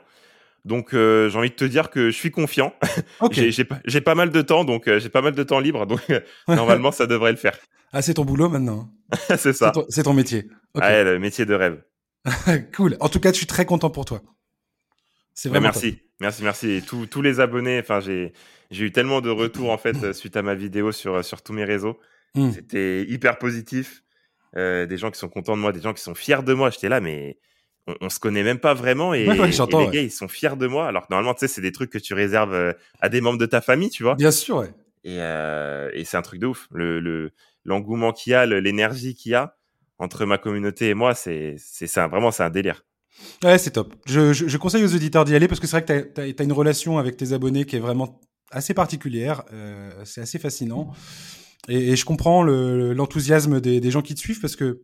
Donc, euh, j'ai envie de te dire que je suis confiant. Okay. j'ai pas, pas, mal de temps, donc j'ai pas mal de temps libre, donc normalement, ça devrait le faire. Ah, c'est ton boulot maintenant. c'est ça. C'est ton, ton, métier. Okay. Ah, le métier de rêve. cool. En tout cas, je suis très content pour toi. Bah, merci, merci, merci. Et tous, tous les abonnés, enfin, j'ai, j'ai eu tellement de retours en fait suite à ma vidéo sur, sur tous mes réseaux. Mm. C'était hyper positif. Euh, des gens qui sont contents de moi, des gens qui sont fiers de moi. J'étais là, mais on, on, se connaît même pas vraiment et, ouais, ouais, et les ouais. gars, ils sont fiers de moi. Alors que normalement, tu sais, c'est des trucs que tu réserves euh, à des membres de ta famille, tu vois. Bien sûr, ouais. Et, euh, et c'est un truc de ouf. Le, le, l'engouement qu'il y a, l'énergie qu'il y a entre ma communauté et moi, c'est, c'est, c'est vraiment, c'est un délire. Ouais, c'est top. Je, je, je, conseille aux auditeurs d'y aller parce que c'est vrai que tu as, une relation avec tes abonnés qui est vraiment assez particulière. Euh, c'est assez fascinant. Et, je comprends l'enthousiasme le, des, des, gens qui te suivent parce que,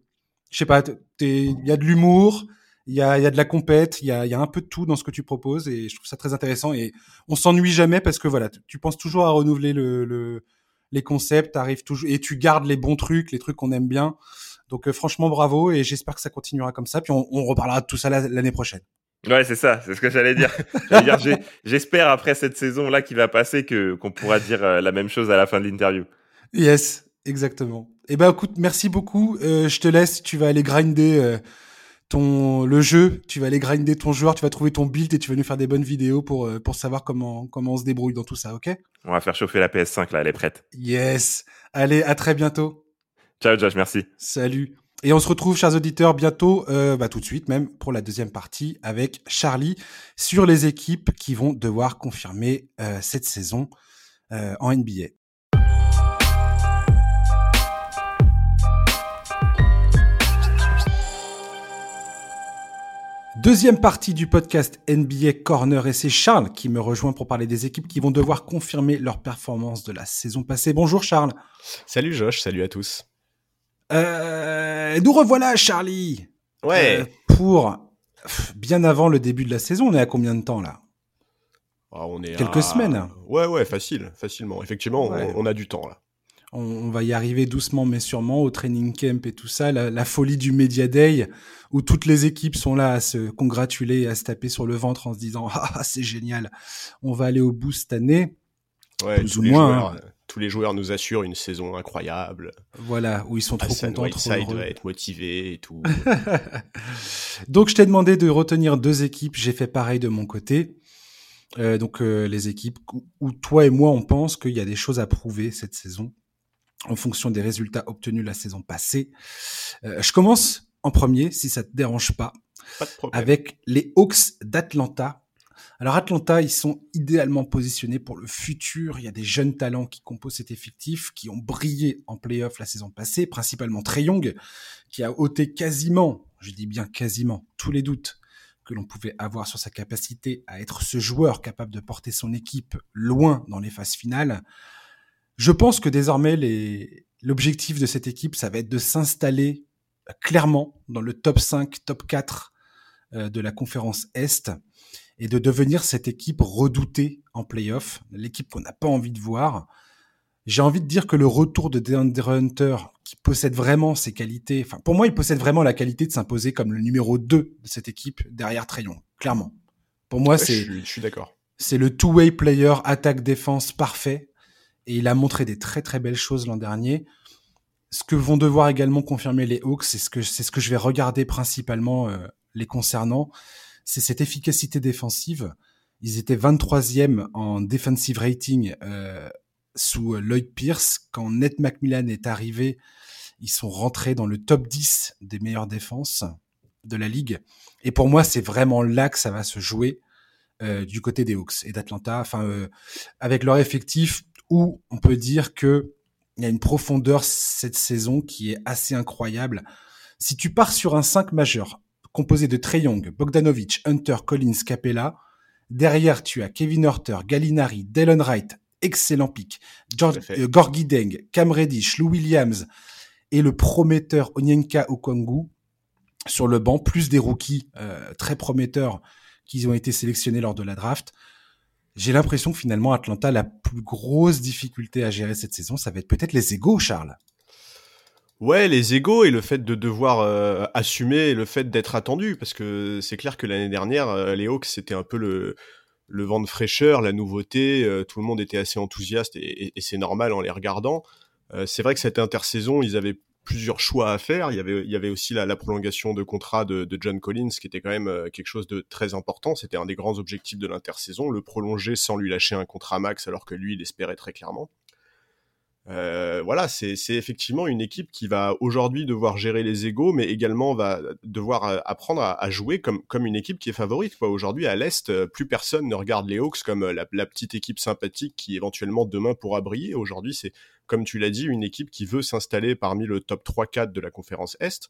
je sais pas, il y a de l'humour, il y a, y a de la compète, il y a, y a un peu de tout dans ce que tu proposes et je trouve ça très intéressant. Et on s'ennuie jamais parce que voilà, tu penses toujours à renouveler le, le les concepts, arrives toujours et tu gardes les bons trucs, les trucs qu'on aime bien. Donc franchement bravo et j'espère que ça continuera comme ça. Puis on, on reparlera de tout ça l'année prochaine. Ouais, c'est ça, c'est ce que j'allais dire. J'espère après cette saison-là qui va passer que qu'on pourra dire euh, la même chose à la fin de l'interview. Yes, exactement. Eh ben écoute, merci beaucoup. Euh, je te laisse, tu vas aller grinder euh, ton le jeu, tu vas aller grinder ton joueur, tu vas trouver ton build et tu vas nous faire des bonnes vidéos pour pour savoir comment comment on se débrouille dans tout ça, ok? On va faire chauffer la PS5 là, elle est prête. Yes. Allez, à très bientôt. Ciao Josh, merci. Salut. Et on se retrouve, chers auditeurs, bientôt, euh, bah, tout de suite même, pour la deuxième partie avec Charlie sur les équipes qui vont devoir confirmer euh, cette saison euh, en NBA. Deuxième partie du podcast NBA Corner et c'est Charles qui me rejoint pour parler des équipes qui vont devoir confirmer leur performance de la saison passée. Bonjour Charles. Salut Josh, salut à tous. Euh, nous revoilà, Charlie. Ouais. Euh, pour bien avant le début de la saison, on est à combien de temps là? Ah, On est quelques semaines. Ouais, ouais, facile, facilement. Effectivement, on, a du temps là. On, va y arriver doucement mais sûrement au training camp et tout ça, la, folie du Media Day où toutes les équipes sont là à se congratuler et à se taper sur le ventre en se disant ah c'est génial, on va aller au bout cette année. Ouais, plus ou moins. Hein tous les joueurs nous assurent une saison incroyable. Voilà, où ils sont trop contents, trop heureux. doit être motivé et tout. donc je t'ai demandé de retenir deux équipes, j'ai fait pareil de mon côté. Euh, donc euh, les équipes où toi et moi on pense qu'il y a des choses à prouver cette saison en fonction des résultats obtenus la saison passée. Euh, je commence en premier, si ça te dérange pas, pas de avec les Hawks d'Atlanta alors Atlanta, ils sont idéalement positionnés pour le futur. Il y a des jeunes talents qui composent cet effectif, qui ont brillé en playoff la saison passée, principalement Trey Young, qui a ôté quasiment, je dis bien quasiment, tous les doutes que l'on pouvait avoir sur sa capacité à être ce joueur capable de porter son équipe loin dans les phases finales. Je pense que désormais, l'objectif de cette équipe, ça va être de s'installer clairement dans le top 5, top 4 euh, de la conférence Est et de devenir cette équipe redoutée en playoff, l'équipe qu'on n'a pas envie de voir. J'ai envie de dire que le retour de DeAndre Hunter, qui possède vraiment ses qualités, enfin pour moi il possède vraiment la qualité de s'imposer comme le numéro 2 de cette équipe derrière Trayon, clairement. Pour moi c'est je suis, d'accord. C'est le two-way player attaque défense parfait et il a montré des très très belles choses l'an dernier. Ce que vont devoir également confirmer les Hawks, c'est ce que c'est ce que je vais regarder principalement euh, les concernant, c'est cette efficacité défensive. Ils étaient 23e en defensive rating euh, sous Lloyd Pierce. Quand Ned McMillan est arrivé, ils sont rentrés dans le top 10 des meilleures défenses de la ligue. Et pour moi, c'est vraiment là que ça va se jouer euh, du côté des Hawks et d'Atlanta. Enfin, euh, avec leur effectif, où on peut dire que il y a une profondeur cette saison qui est assez incroyable. Si tu pars sur un 5 majeur, composé de Trey Young, Bogdanovic, Hunter, Collins, Capella. Derrière, tu as Kevin Hurter, Gallinari, Dylan Wright, excellent pick, George, euh, Gorgie Deng, Cam Reddish, Lou Williams et le prometteur Onyenka Okwangu sur le banc, plus des rookies euh, très prometteurs qui ont été sélectionnés lors de la draft. J'ai l'impression que finalement Atlanta, la plus grosse difficulté à gérer cette saison, ça va être peut-être les égaux, Charles. Ouais, les égaux et le fait de devoir euh, assumer le fait d'être attendu, parce que c'est clair que l'année dernière, euh, les Hawks, c'était un peu le, vent de fraîcheur, la nouveauté, euh, tout le monde était assez enthousiaste et, c'est normal en les regardant. c'est vrai que cette intersaison, ils avaient plusieurs choix à faire. Il y avait, aussi la, prolongation de contrat de, John Collins, qui était quand même quelque chose de très important. C'était un des grands objectifs de l'intersaison, le prolonger sans lui lâcher un contrat max, alors que lui, il espérait très clairement. Euh, voilà, c'est effectivement une équipe qui va aujourd'hui devoir gérer les égaux, mais également va devoir euh, apprendre à, jouer comme, comme une équipe qui est favorite. Aujourd'hui, à l'Est, euh, plus personne ne regarde les Hawks comme la, petite équipe sympathique qui éventuellement demain pourra briller. Aujourd'hui, c'est, comme tu l'as dit, une équipe qui veut s'installer parmi le top 3-4 de la conférence Est.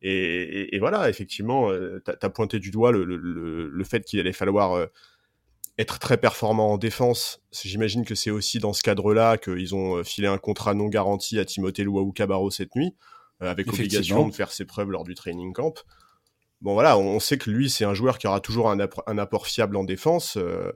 Et, voilà, effectivement, tu as, pointé du doigt le, le fait qu'il allait falloir être très performant en défense, j'imagine que c'est aussi dans ce cadre-là qu'ils ont euh, filé un contrat non garanti à Timothée Luau Cabarro cette nuit, euh, avec obligation de faire ses preuves lors du training camp. Bon voilà, on sait que lui c'est un joueur qui aura toujours un, apport fiable en défense. Euh,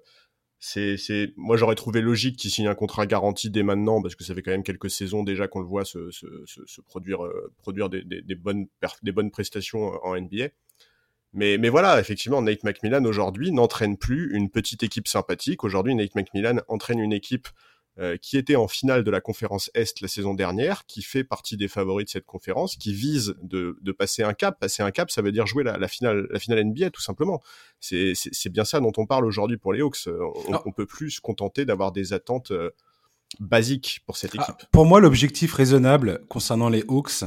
c'est, c'est, moi j'aurais trouvé logique qu'il signe un contrat garanti dès maintenant parce que ça fait quand même quelques saisons déjà qu'on le voit se, se, se, produire, euh, produire des, des, des, bonnes, des bonnes prestations en NBA. Mais, mais voilà, effectivement, Nate McMillan aujourd'hui n'entraîne plus une petite équipe sympathique. Aujourd'hui, Nate McMillan entraîne une équipe euh, qui était en finale de la conférence Est la saison dernière, qui fait partie des favoris de cette conférence, qui vise de, de passer un cap. Passer un cap, ça veut dire jouer la, la finale, la finale NBA, tout simplement. C'est bien ça dont on parle aujourd'hui pour les Hawks. On, ah. on, peut plus se contenter d'avoir des attentes euh, basiques pour cette ah, équipe. pour moi, l'objectif raisonnable concernant les Hawks,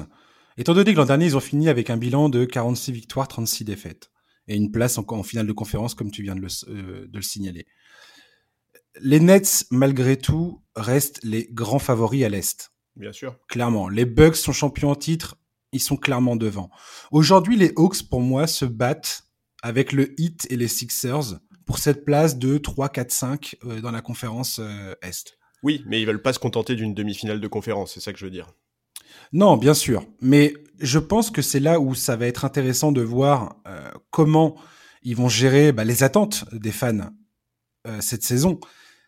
étant donné que l'an dernier, ils ont fini avec un bilan de 46 victoires, 36 défaites, et une place en, en finale de conférence, comme tu viens de le, euh, de le signaler les Nets, malgré tout, restent les grands favoris à l'Est. Bien sûr. Clairement. Les Bucks sont champions en titre, ils sont clairement devant. Aujourd'hui, les Hawks, pour moi, se battent avec le Heat et les Sixers pour cette place de 3, 4, 5 dans la conférence euh, Est. Oui, mais ils veulent pas se contenter d'une demi-finale de conférence, c'est ça que je veux dire. Non, bien sûr. Mais je pense que c'est là où ça va être intéressant de voir euh, comment ils vont gérer bah, les attentes des fans euh, cette saison.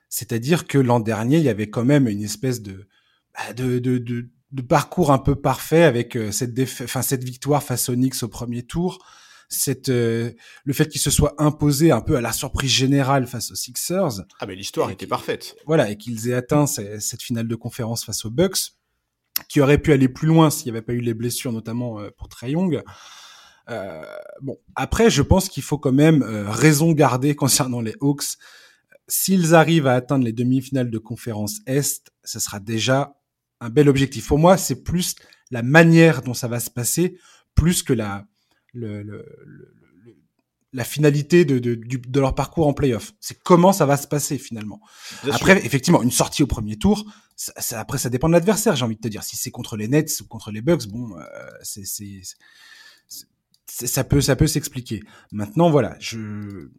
C'est-à-dire que l'an dernier, il y avait quand même une espèce de, bah, de, de, de, de parcours un peu parfait avec euh, cette, enfin, cette victoire face aux Knicks au premier tour, cette, euh, le fait qu'il se soit imposé un peu à la surprise générale face aux Sixers. Ah mais l'histoire était parfaite. Voilà, et qu'ils aient atteint cette finale de conférence face aux Bucks, qui aurait pu aller plus loin s'il n'y avait pas eu les blessures, notamment euh, pour Trae Young. Euh, bon, après, je pense qu'il faut quand même raison garder concernant les Hawks s'ils arrivent à atteindre les demi-finales de conférence Est, ce sera déjà un bel objectif. Pour moi, c'est plus la manière dont ça va se passer, plus que la, le, le, la finalité de, de, de, leur parcours en playoff. C'est comment ça va se passer finalement. après, effectivement, une sortie au premier tour, ça, après, ça dépend de l'adversaire, j'ai envie de te dire. Si c'est contre les Nets ou contre les Bucks, bon, euh, c'est ça peut ça peut s'expliquer. Maintenant, voilà, je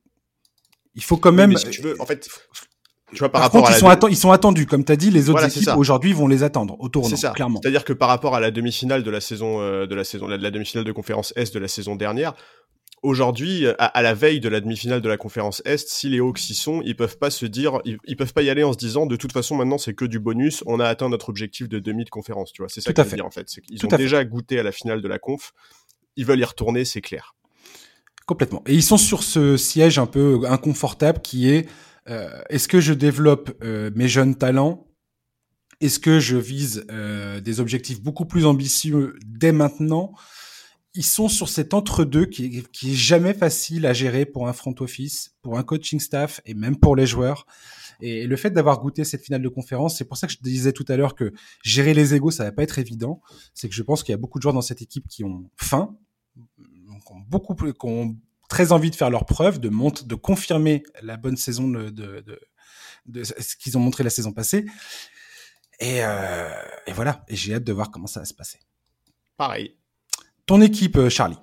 il faut quand même. si tu veux, en fait, tu vois, par, rapport contre, à ils, sont ils sont attendus, comme tu as dit, les autres équipes aujourd'hui vont les attendre au tournant, ça. clairement. C'est-à-dire que par rapport à la demi-finale de la saison, euh, de la saison, de la demi-finale de conférence Est de la saison dernière, aujourd'hui, à, la veille de la demi-finale de la conférence Est, si les Hawks y sont, ils peuvent pas se dire, ils, peuvent pas y aller en se disant, de toute façon, maintenant c'est que du bonus, on a atteint notre objectif de demi de conférence, tu vois. C'est ça que je veux dire en fait. Ils ont déjà goûté à la finale de la conf, ils veulent y retourner, c'est clair. Complètement. Et ils sont sur ce siège un peu inconfortable qui est euh, est-ce que je développe euh, mes jeunes talents? Est-ce que je vise euh, des objectifs beaucoup plus ambitieux dès maintenant? Ils sont sur cet entre-deux qui, qui est jamais facile à gérer pour un front office, pour un coaching staff et même pour les joueurs. Et le fait d'avoir goûté cette finale de conférence, c'est pour ça que je disais tout à l'heure que gérer les égos, ça va pas être évident. C'est que je pense qu'il y a beaucoup de joueurs dans cette équipe qui ont faim, ont beaucoup plus, qui ont très envie de faire leur preuve, de monter, de confirmer la bonne saison de, de, de, ce qu'ils ont montré la saison passée. Et, euh, et voilà. Et j'ai hâte de voir comment ça va se passer. Pareil. Ton équipe, euh, Charlie.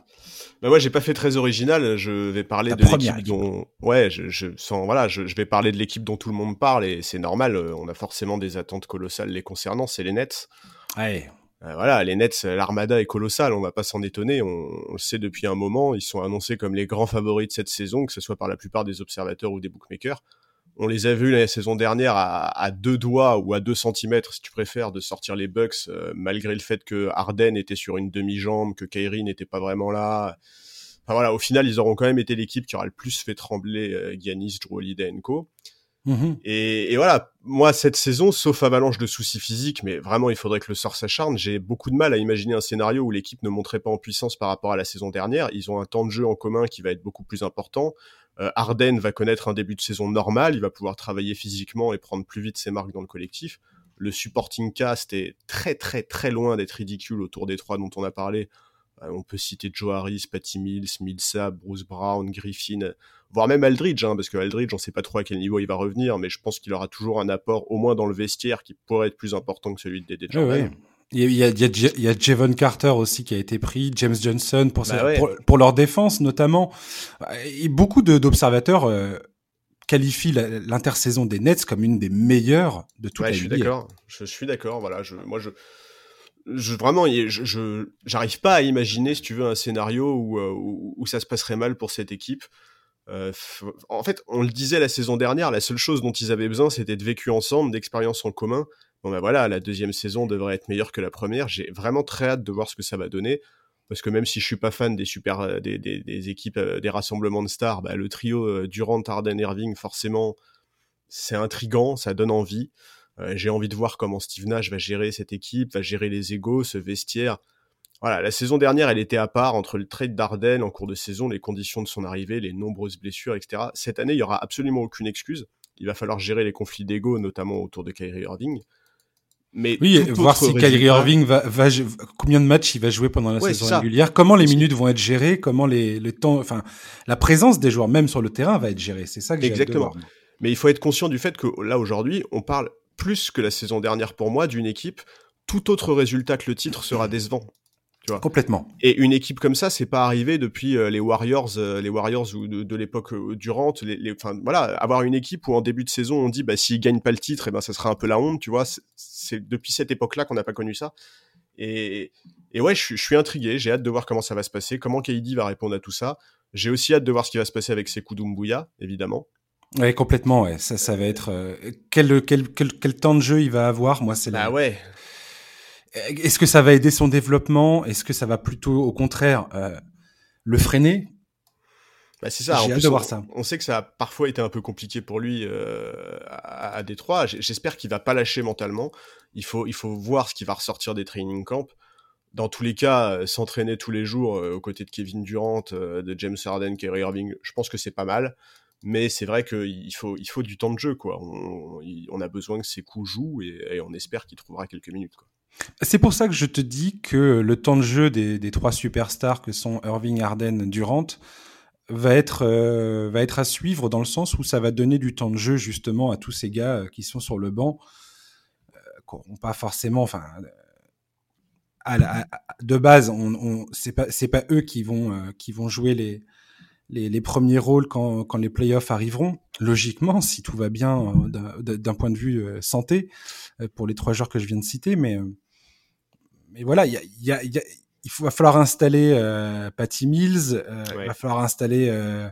Bah ouais, j'ai pas fait très original. Je vais parler de l'équipe dont, ouais, je, je sens, voilà, je, je, vais parler de l'équipe dont tout le monde parle et c'est normal. Euh, on a forcément des attentes colossales les concernant. C'est les Nets. Ouais. Euh, voilà, les Nets, l'armada est colossale, on va pas s'en étonner, on, le sait depuis un moment, ils sont annoncés comme les grands favoris de cette saison, que ce soit par la plupart des observateurs ou des bookmakers. On les a vus la saison dernière à, deux doigts ou à deux centimètres, si tu préfères, de sortir les Bucks, euh, malgré le fait que Harden était sur une demi-jambe, que Kyrie n'était pas vraiment là. Enfin voilà, au final, ils auront quand même été l'équipe qui aura le plus fait trembler euh, Giannis, Drew Holiday Co. Mhm. Et, et, voilà, moi cette saison, sauf avalanche de soucis physiques, mais vraiment il faudrait que le sort s'acharne, j'ai beaucoup de mal à imaginer un scénario où l'équipe ne montrait pas en puissance par rapport à la saison dernière. Ils ont un temps de jeu en commun qui va être beaucoup plus important. Euh, Arden va connaître un début de saison normal, il va pouvoir travailler physiquement et prendre plus vite ses marques dans le collectif. Le supporting cast est très très très loin d'être ridicule autour des trois dont on a parlé. Euh, on peut citer Joe Harris, Patty Mills, Millsap, Bruce Brown, Griffin, voire même Aldridge, hein, parce que Aldridge, on sait pas trop à quel niveau il va revenir, mais je pense qu'il aura toujours un apport, au moins dans le vestiaire, qui pourrait être plus important que celui de Dédé Jordan. Il y, a, il, y a, Javon Carter aussi qui a été pris, James Johnson pour, bah pour, leur défense notamment. Et beaucoup d'observateurs euh, qualifient l'intersaison des Nets comme une des meilleures de toute ouais, la je suis d'accord. Je suis d'accord. Voilà, je, moi je je vraiment je j'arrive pas à imaginer si tu veux un scénario où, euh, où, où ça se passerait mal pour cette équipe Euh, en fait, on le disait la saison dernière, la seule chose dont ils avaient besoin, c'était de vécu ensemble, d'expérience en commun. Bon ben voilà, la deuxième saison devrait être meilleure que la première. J'ai vraiment très hâte de voir ce que ça va donner. Parce que même si je suis pas fan des super euh, équipes euh, des rassemblements de stars, bah, le trio Durant, Harden, Irving, forcément, c'est intrigant, ça donne envie. J'ai envie de voir comment Steve Nash va gérer cette équipe, va gérer les égaux, ce vestiaire voilà, la saison dernière, elle était à part entre le trade d'Arden en cours de saison, les conditions de son arrivée, les nombreuses blessures, etc. Cette année, il y aura absolument aucune excuse. Il va falloir gérer les conflits d'ego, notamment autour de Kyrie Irving. Mais oui, voir si Kyrie Irving va, va, combien de matchs il va jouer pendant la saison régulière, comment les minutes vont être gérées, comment les, le temps, enfin, la présence des joueurs même sur le terrain va être gérée. C'est ça que j'ai Exactement. Mais il faut être conscient du fait que là aujourd'hui, on parle plus que la saison dernière pour moi d'une équipe. Tout autre résultat que le titre sera décevant. Complètement. Et une équipe comme ça, c'est pas arrivé depuis euh, les Warriors, euh, les Warriors ou de, l'époque euh, Durant. Les, les, voilà, avoir une équipe où en début de saison on dit bah s'ils gagnent pas le titre, et eh ben ça sera un peu la honte, tu vois. C'est depuis cette époque-là qu'on n'a pas connu ça. Et, et ouais, je, suis intrigué. J'ai hâte de voir comment ça va se passer, comment KD va répondre à tout ça. J'ai aussi hâte de voir ce qui va se passer avec Sekou Doumbouya, évidemment. Ouais, complètement. Ouais. Ça, ça va être quel, quel, quel, quel, temps de jeu il va avoir? Moi, c'est bah ouais. Est-ce que ça va aider son développement? Est-ce que ça va plutôt, au contraire, euh, le freiner? Bah c'est ça. Voir ça. On sait que ça a parfois été un peu compliqué pour lui euh, à, à, Détroit. J'espère qu'il va pas lâcher mentalement. Il faut, il faut voir ce qui va ressortir des training camps. Dans tous les cas, euh, s'entraîner tous les jours aux côtés de Kevin Durant, de James Harden, Kyrie Irving, je pense que c'est pas mal. Mais c'est vrai qu'il faut, il faut du temps de jeu. Quoi. On, on a besoin que ses coups jouent et, et on espère qu'il trouvera quelques minutes. Quoi. C'est pour ça que je te dis que le temps de jeu des, trois superstars que sont Irving, Harden, Durant va être euh, va être à suivre dans le sens où ça va donner du temps de jeu justement à tous ces gars euh, qui sont sur le banc, euh, pas forcément, enfin, de base, on, on c'est pas pas eux qui vont qui vont jouer les les, premiers rôles quand, quand les playoffs arriveront. Logiquement, si tout va bien d'un point de vue santé pour les trois joueurs que je viens de citer, mais mais voilà, il y a, y a, y a, il va falloir installer euh, Patty Mills, euh, il va falloir installer euh,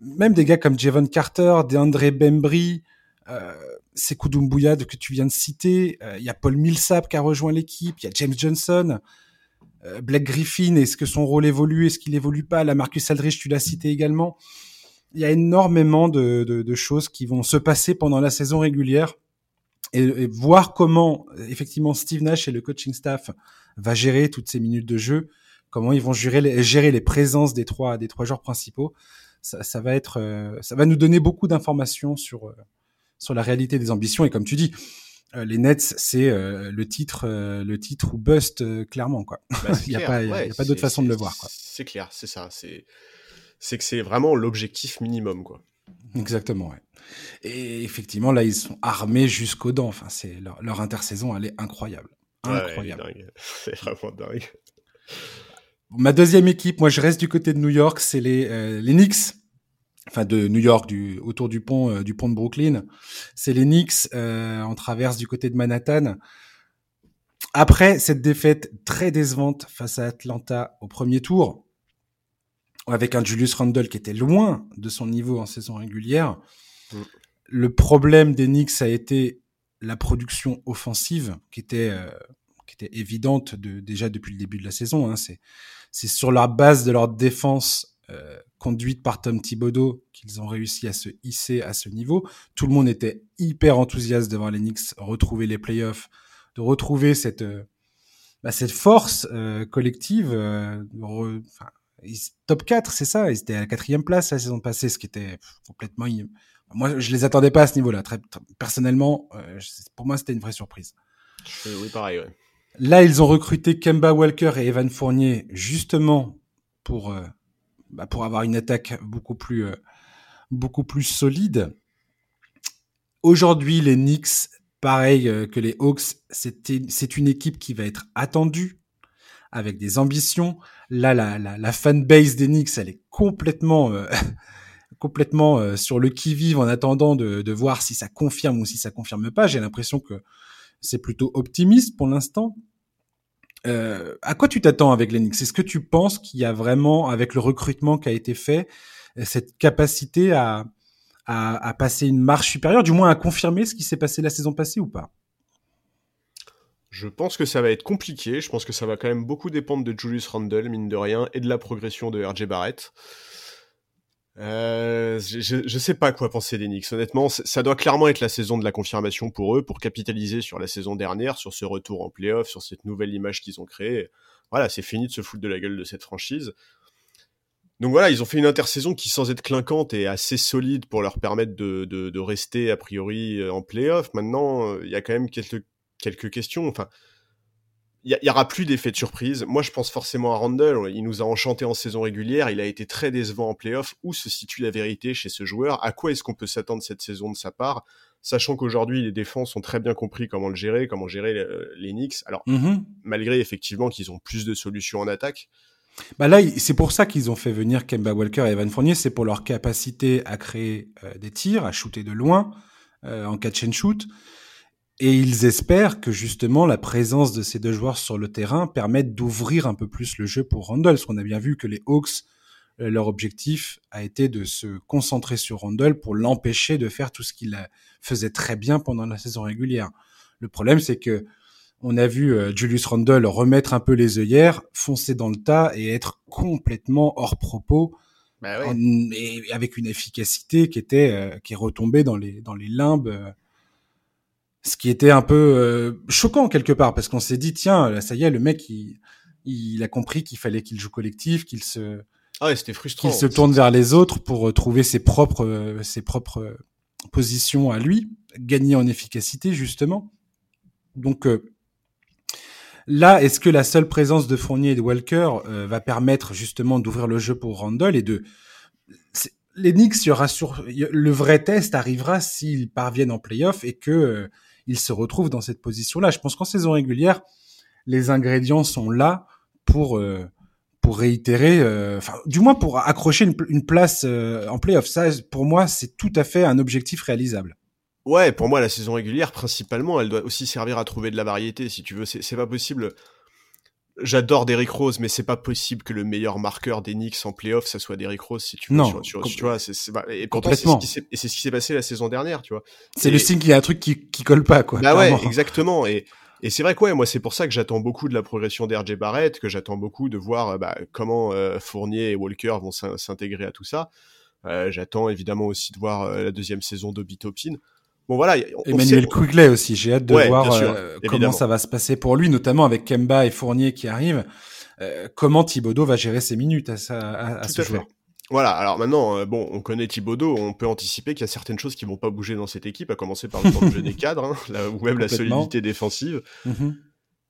même des gars comme Javon Carter, DeAndre Bembry, euh, Sekou Doumbouya que tu viens de citer. Euh, il y a Paul Millsap qui a rejoint l'équipe, il y a James Johnson, euh, Blake Griffin. Est-ce que son rôle évolue Est-ce qu'il évolue pas? La Marcus Aldridge, tu l'as cité également. Il y a énormément de, de, de choses qui vont se passer pendant la saison régulière et, voir comment effectivement Steve Nash et le coaching staff va gérer toutes ces minutes de jeu, comment ils vont gérer les, gérer les présences des trois des trois joueurs principaux. Ça, ça va être, euh, ça va nous donner beaucoup d'informations sur euh, sur la réalité des ambitions et comme tu dis, euh, les Nets, c'est le titre, le titre ou bust clairement quoi. Bah, il n'y a, pas, a pas d'autre façon de le voir. C'est clair, c'est ça. C'est c'est que c'est vraiment l'objectif minimum quoi. Exactement, ouais. Et effectivement, là, ils sont armés jusqu'aux dents. Enfin, c'est leur, leur, intersaison, elle est incroyable. Incroyable. c'est vraiment dingue. Ma deuxième équipe, moi, je reste du côté de New York, c'est les, euh, les Knicks. Enfin, de New York, du, autour du pont, euh, du pont de Brooklyn. C'est les Knicks, euh, en traverse du côté de Manhattan. Après cette défaite très décevante face à Atlanta au premier tour, avec un Julius Randle qui était loin de son niveau en saison régulière, Mm. Le problème des Knicks a été la production offensive qui était euh, qui était évidente de, déjà depuis le début de la saison. Hein. C'est c'est sur la base de leur défense euh, conduite par Tom Thibodeau qu'ils ont réussi à se hisser à ce niveau. Tout le monde était hyper enthousiaste devant les Knicks retrouver les playoffs, de retrouver cette euh, bah, cette force collective. Top 4, c'est ça. Ils étaient à la quatrième place la saison passée, ce qui était complètement moi, je les attendais pas à ce niveau-là. Très, personnellement, euh, pour moi, c'était une vraie surprise. oui, pareil. Ouais. Là, ils ont recruté Kemba Walker et Evan Fournier justement pour euh, bah, pour avoir une attaque beaucoup plus euh, beaucoup plus solide. Aujourd'hui, les Knicks, pareil que les Hawks, c'est une équipe qui va être attendue avec des ambitions. Là, la, la, la fanbase Knicks, elle est complètement complètement euh, sur le qui-vive en attendant de, de, voir si ça confirme ou si ça confirme pas. J'ai l'impression que c'est plutôt optimiste pour l'instant. Euh, à quoi tu t'attends avec Lennox Est-ce que tu penses qu'il y a vraiment, avec le recrutement qui a été fait, cette capacité à, à, passer une marche supérieure, du moins à confirmer ce qui s'est passé la saison passée ou pas? Je pense que ça va être compliqué. Je pense que ça va quand même beaucoup dépendre de Julius Randle, mine de rien, et de la progression de RJ Barrett. Euh, je, je sais pas quoi penser des Knicks. Honnêtement, ça doit clairement être la saison de la confirmation pour eux, pour capitaliser sur la saison dernière, sur ce retour en playoff, sur cette nouvelle image qu'ils ont créée. Voilà, c'est fini de se foutre de la gueule de cette franchise. Donc voilà, ils ont fait une intersaison qui, sans être clinquante, est assez solide pour leur permettre de, de, de rester a priori en playoff. Maintenant, il y a quand même quelques, quelques questions. Enfin, il y, aura plus d'effet de surprise. Moi, je pense forcément à Randall. Il nous a enchanté en saison régulière. Il a été très décevant en playoff. Où se situe la vérité chez ce joueur? À quoi est-ce qu'on peut s'attendre cette saison de sa part? Sachant qu'aujourd'hui, les défenses ont très bien compris comment le gérer, comment gérer euh, les, Knicks. Alors, mm-hmm. malgré effectivement qu'ils ont plus de solutions en attaque. Bah là, c'est pour ça qu'ils ont fait venir Kemba Walker et Evan Fournier. C'est pour leur capacité à créer euh, des tirs, à shooter de loin, euh, en catch and shoot. Et ils espèrent que justement la présence de ces deux joueurs sur le terrain permette d'ouvrir un peu plus le jeu pour Randall. Parce qu'on a bien vu que les Hawks, euh, leur objectif a été de se concentrer sur Randall pour l'empêcher de faire tout ce qu'il faisait très bien pendant la saison régulière. Le problème, c'est que on a vu euh, Julius Randle remettre un peu les œillères, foncer dans le tas et être complètement hors propos. Bah et avec une efficacité qui était euh, qui est retombée dans les dans les limbes ce qui était un peu euh, choquant quelque part parce qu'on s'est dit tiens ça y est le mec il, il a compris qu'il fallait qu'il joue collectif qu'il se ah c'était frustrant qu'il se tourne vers les autres pour trouver ses propres euh, ses propres positions à lui gagner en efficacité justement. Donc euh, là est-ce que la seule présence de Fournier et de Walker va permettre justement d'ouvrir le jeu pour Randall et de les Knicks, y aura sur... le vrai test arrivera s'ils parviennent en playoff et que il se retrouve dans cette position-là. Je pense qu'en saison régulière, les ingrédients sont là pour euh, pour réitérer, euh, enfin du moins pour accrocher une, place euh, en playoff. Ça, pour moi, c'est tout à fait un objectif réalisable. Ouais, pour moi, la saison régulière, principalement, elle doit aussi servir à trouver de la variété. Si tu veux, c'est pas possible J'adore Derrick Rose, mais c'est pas possible que le meilleur marqueur des Knicks en playoff, ça soit Derrick Rose, si tu veux. Non, tu vois, c'est, et complètement. C'est et c'est ce qui s'est passé la saison dernière, tu vois. C'est le signe qu'il y a un truc qui, qui colle pas, quoi. Bah ouais, exactement. Et, et c'est vrai quoi, moi, c'est pour ça que j'attends beaucoup de la progression d'RJ Barrett, que j'attends beaucoup de voir bah, comment euh, Fournier et Walker vont s'intégrer à tout ça. Euh, j'attends évidemment aussi de voir euh, la deuxième saison d'Obi Topin. Bon voilà. Emmanuel Quigley aussi. J'ai hâte de voir euh, comment ça va se passer pour lui, notamment avec Kemba et Fournier qui arrivent. Euh, comment Thibodeau va gérer ses minutes à, sa, à, ce joueur? Voilà, alors maintenant, euh, bon, on connaît Thibodeau, on peut anticiper qu'il y a certaines choses qui vont pas bouger dans cette équipe, à commencer par le temps de jeu des cadres, hein, ou même la solidité défensive. Mm-hmm.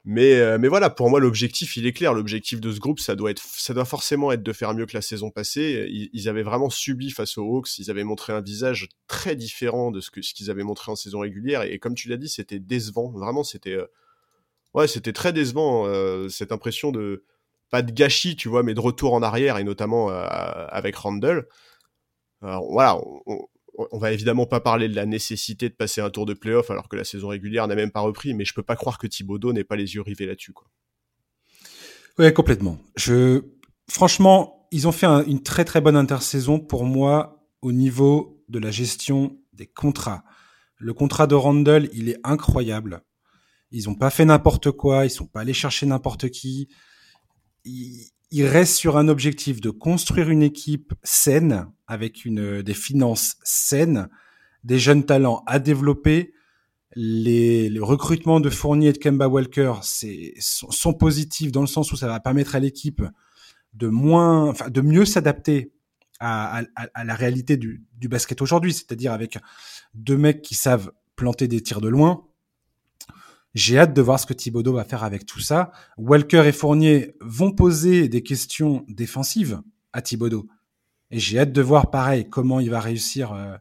Mais, euh, mais voilà, pour moi, l'objectif, il est clair. L'objectif de ce groupe, ça doit être, ça doit forcément être de faire mieux que la saison passée. Ils, avaient vraiment subi face aux Hawks. Ils avaient montré un visage très différent de ce que ce qu'ils avaient montré en saison régulière. Et, comme tu l'as dit, c'était décevant. Vraiment, c'était, euh, ouais, c'était très décevant. Euh, cette impression de pas de gâchis, tu vois, mais de retour en arrière et notamment avec Randall. Alors, voilà, va évidemment pas parler de la nécessité de passer un tour de playoff alors que la saison régulière n'a même pas repris, mais je peux pas croire que Thibodeau n'ait pas les yeux rivés là-dessus. Quoi. Ouais, complètement. Je, franchement, ils ont fait une très très bonne intersaison pour moi au niveau de la gestion des contrats. Le contrat de Randall, il est incroyable. Ils ont pas fait n'importe quoi, ils sont pas allés chercher n'importe qui. Il reste sur un objectif de construire une équipe saine, avec une, des finances saines, des jeunes talents à développer. Les, les recrutements de Fournier et de Kemba Walker sont, positifs dans le sens où ça va permettre à l'équipe de enfin, de mieux s'adapter à, la réalité du, du basket aujourd'hui, c'est-à-dire avec deux mecs qui savent planter des tirs de loin, j'ai hâte de voir ce que Thibodeau va faire avec tout ça. Walker et Fournier vont poser des questions défensives à Thibodeau. Et j'ai hâte de voir pareil comment il va réussir euh,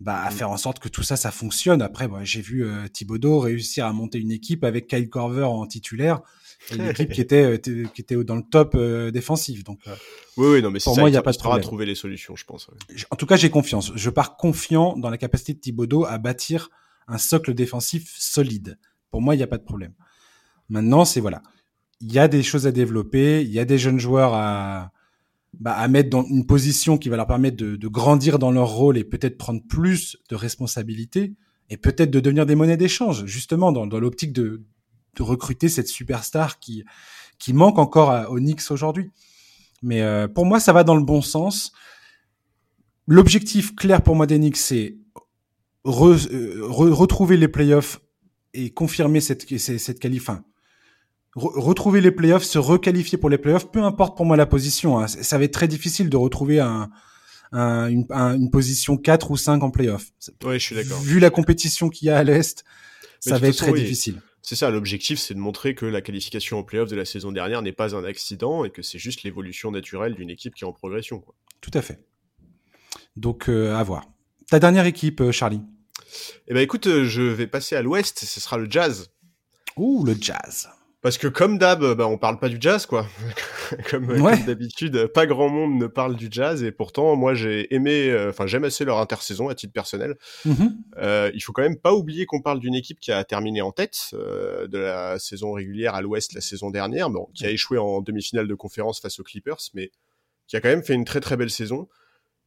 bah, à mm. faire en sorte que tout ça, ça fonctionne. Après, moi, j'ai vu euh, Thibodeau réussir à monter une équipe avec Kyle Corver en titulaire une équipe qui était euh, qui était dans le top défensif. Donc oui, oui, non, mais pour moi, il y a pas de problème. à trouver les solutions, je pense. En tout cas, j'ai confiance. Je pars confiant dans la capacité de Thibodeau à bâtir un socle défensif solide. Pour moi, il n'y a pas de problème. Maintenant, c'est voilà. Il y a des choses à développer, il y a des jeunes joueurs à, bah, mettre dans une position qui va leur permettre de, grandir dans leur rôle et peut-être prendre plus de responsabilités et peut-être de devenir des monnaies d'échange, justement dans, dans l'optique de, recruter cette superstar qui qui manque encore à, Knicks aujourd'hui. Mais euh, pour moi, ça va dans le bon sens. L'objectif clair pour moi Knicks, c'est euh, retrouver les playoffs et confirmer cette, cette qualif. retrouver les playoffs, se requalifier pour les playoffs, peu importe pour moi la position. Hein. Ça va être très difficile de retrouver un, un, une, une, position 4 ou 5 en playoffs. Ouais, je suis d'accord. Vu la compétition qu'il y a à l'Est, ça va être très difficile. C'est ça, l'objectif, c'est de montrer que la qualification en playoffs de la saison dernière n'est pas un accident et que c'est juste l'évolution naturelle d'une équipe qui est en progression. Quoi. Tout à fait. Donc, euh, à voir. Ta dernière équipe, euh, Charlie? Eh ben, écoute, euh, je vais passer à l'ouest, ce sera le Jazz. Ouh, le Jazz. Parce que comme d'hab, bah, on parle pas du jazz, quoi. comme, d'habitude, pas grand monde ne parle du jazz, et pourtant, moi, j'ai aimé, euh, enfin, j'aime assez leur intersaison à titre personnel. Mm-hmm. Euh, il faut quand même pas oublier qu'on parle d'une équipe qui a terminé en tête euh, de la saison régulière à l'Ouest la saison dernière, bon, qui a échoué en demi-finale de conférence face aux Clippers, mais qui a quand même fait une très très belle saison.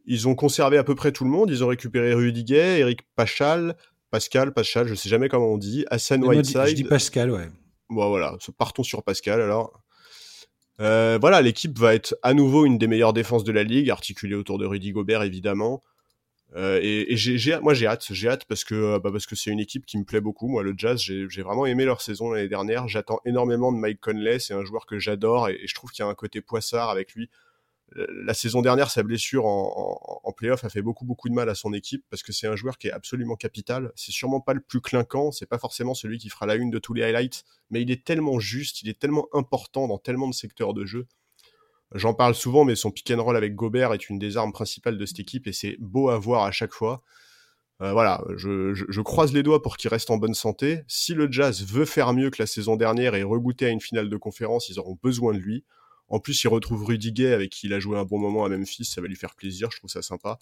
Ils ont conservé à peu près tout le monde. Ils ont récupéré Rudiger, Eric Pachal, Pascal, Pachal, je sais jamais comment on dit, Hassan Whiteside. Je dis Pascal, ouais. Bon, voilà, partons sur Pascal alors. Euh, voilà, l'équipe va être à nouveau une des meilleures défenses de la ligue, articulée autour de Rudy Gobert évidemment. Euh, et, j'ai, moi j'ai hâte, j'ai hâte parce que euh, bah, parce que c'est une équipe qui me plaît beaucoup. Moi, le Jazz, j'ai, vraiment aimé leur saison l'année dernière. J'attends énormément de Mike Conley, c'est un joueur que j'adore et, et je trouve qu'il y a un côté poissard avec lui la saison dernière, sa blessure en, en, playoff a fait beaucoup beaucoup de mal à son équipe parce que c'est un joueur qui est absolument capital. C'est sûrement pas le plus clinquant, c'est pas forcément celui qui fera la une de tous les highlights, mais il est tellement juste, il est tellement important dans tellement de secteurs de jeu. J'en parle souvent, mais son pick and roll avec Gobert est une des armes principales de cette équipe et c'est beau à voir à chaque fois. Euh, voilà, je, je, croise les doigts pour qu'il reste en bonne santé. Si le Jazz veut faire mieux que la saison dernière et rebooter à une finale de conférence, ils auront besoin de lui. En plus, il retrouve Rudy Gay avec qui il a joué un bon moment à Memphis. Ça va lui faire plaisir. Je trouve ça sympa.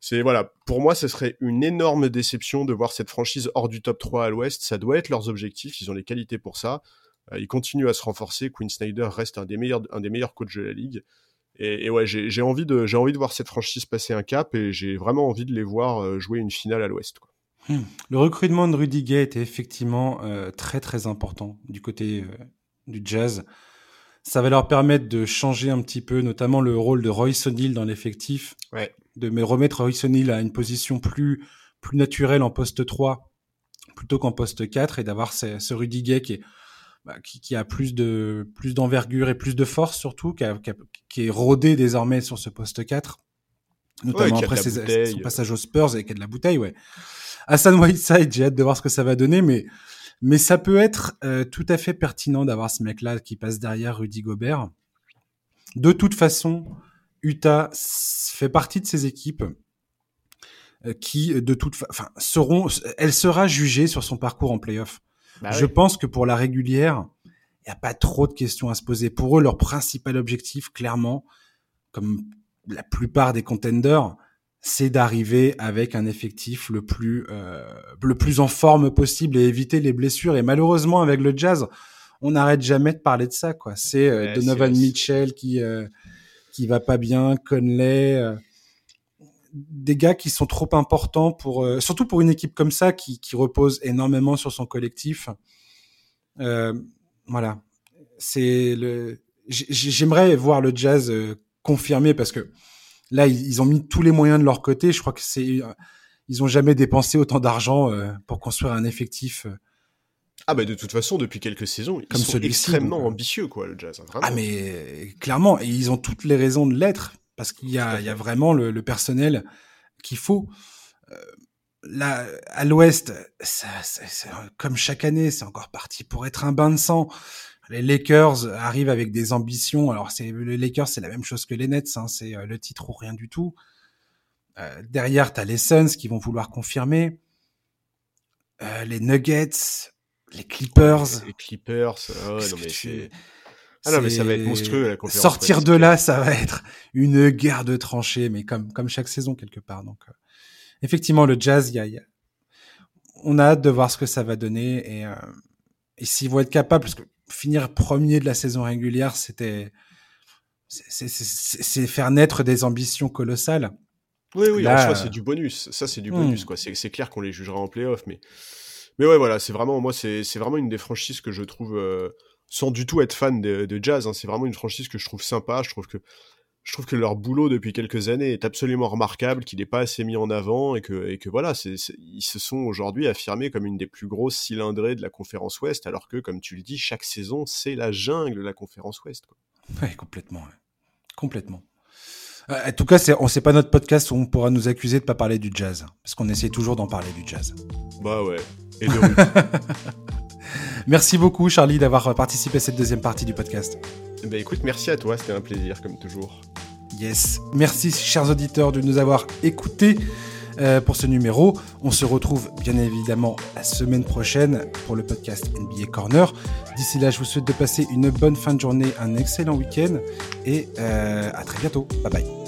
C'est voilà, pour moi, ce serait une énorme déception de voir cette franchise hors du top 3 à l'Ouest. Ça doit être leurs objectifs. Ils ont les qualités pour ça. Euh, ils continuent à se renforcer. Quinn Snyder reste un des meilleurs, un des meilleurs coachs de la ligue. Et, ouais, j'ai envie de, j'ai envie de voir cette franchise passer un cap et j'ai vraiment envie de les voir euh, jouer une finale à l'Ouest. Hmm. Le recrutement de Rudy Gay était effectivement euh, très très important du côté du Jazz. Ça va leur permettre de changer un petit peu, notamment le rôle de Royce O'Neal dans l'effectif. Ouais. De me remettre Royce O'Neal à une position plus, plus naturelle en poste 3 plutôt qu'en poste 4 et d'avoir ce, ce Rudy Gay qui est, bah, qui, qui, a plus de plus d'envergure et plus de force surtout, qui, a, qui, est rodé désormais sur ce poste 4, notamment après ses, son passage aux Spurs et qui a de la bouteille, ouais. Hassan Whiteside, j'ai hâte de voir ce que ça va donner, mais mais ça peut être euh, tout à fait pertinent d'avoir ce mec-là qui passe derrière Rudy Gobert. De toute façon, Utah fait partie de ces équipes euh, qui, de toute façon, seront, elle sera jugée sur son parcours en playoff. Bah Je pense que pour la régulière, il n'y a pas trop de questions à se poser. Pour eux, leur principal objectif, clairement, comme la plupart des contenders, c'est d'arriver avec un effectif le plus euh, le plus en forme possible et éviter les blessures. Et malheureusement, avec le Jazz, on n'arrête jamais de parler de ça. quoi. C'est euh, Donovan Mitchell qui euh, qui va pas bien, Conley, euh, des gars qui sont trop importants pour euh, surtout pour une équipe comme ça qui qui repose énormément sur son collectif. voilà, c'est le j'aimerais voir le Jazz confirmer parce que Là, ils, ont mis tous les moyens de leur côté. Je crois que c'est, ils ont jamais dépensé autant d'argent euh, pour construire un effectif. Euh, ah bah de toute façon depuis quelques saisons ils sont extrêmement euh, ambitieux quoi le jazz. Hein, ah mais clairement et ils ont toutes les raisons de l'être parce qu'il y a il y a vraiment le, le personnel qu'il faut. là à l'Ouest, comme chaque année, c'est encore parti pour être un bain de sang les Lakers arrivent avec des ambitions. Alors, c'est les Lakers, c'est la même chose que les Nets. Hein, c'est euh, le titre ou rien du tout. Euh, derrière, t'as les Suns qui vont vouloir confirmer. Euh, les Nuggets, les Clippers. Les Clippers. Oh, non, mais. Ah non, mais ça va être monstrueux la conférence. Sortir de là, ça va être une guerre de tranchées, mais comme comme chaque saison quelque part. Donc, euh, effectivement, le Jazz, y a, y a, on a hâte de voir ce que ça va donner et, euh, et s'ils vont être capables, parce que finir premier de la saison régulière, c'était c'est faire naître des ambitions colossales. Oui, oui, en soi, c'est du bonus. Ça, c'est du bonus, hmm. quoi. C'est clair qu'on les jugera en playoff, mais, mais ouais, voilà, c'est vraiment, moi, c'est vraiment une des franchises que je trouve, euh, sans du tout être fan de, jazz, hein, c'est vraiment une franchise que je trouve sympa. Je trouve que, je trouve que leur boulot depuis quelques années est absolument remarquable, qu'il n'est pas assez mis en avant et que, et que voilà, ils se sont aujourd'hui affirmés comme une des plus grosses cylindrées de la conférence Ouest, alors que, comme tu le dis, chaque saison, c'est la jungle de la conférence Ouest. Quoi. Ouais, complètement. Complètement. Euh, en tout cas, c'est, on sait pas notre podcast où on pourra nous accuser de pas parler du jazz, parce qu'on essaie toujours d'en parler du jazz. Bah ouais. Et de merci beaucoup, Charlie, d'avoir participé à cette deuxième partie du podcast. Bah écoute, merci à toi, c'était un plaisir comme toujours. Yes. Merci, chers auditeurs, de nous avoir écoutés. Euh, pour ce numéro. On se retrouve bien évidemment la semaine prochaine pour le podcast NBA Corner. D'ici là, je vous souhaite de passer une bonne fin de journée, un excellent week-end et euh, à très bientôt. Bye bye.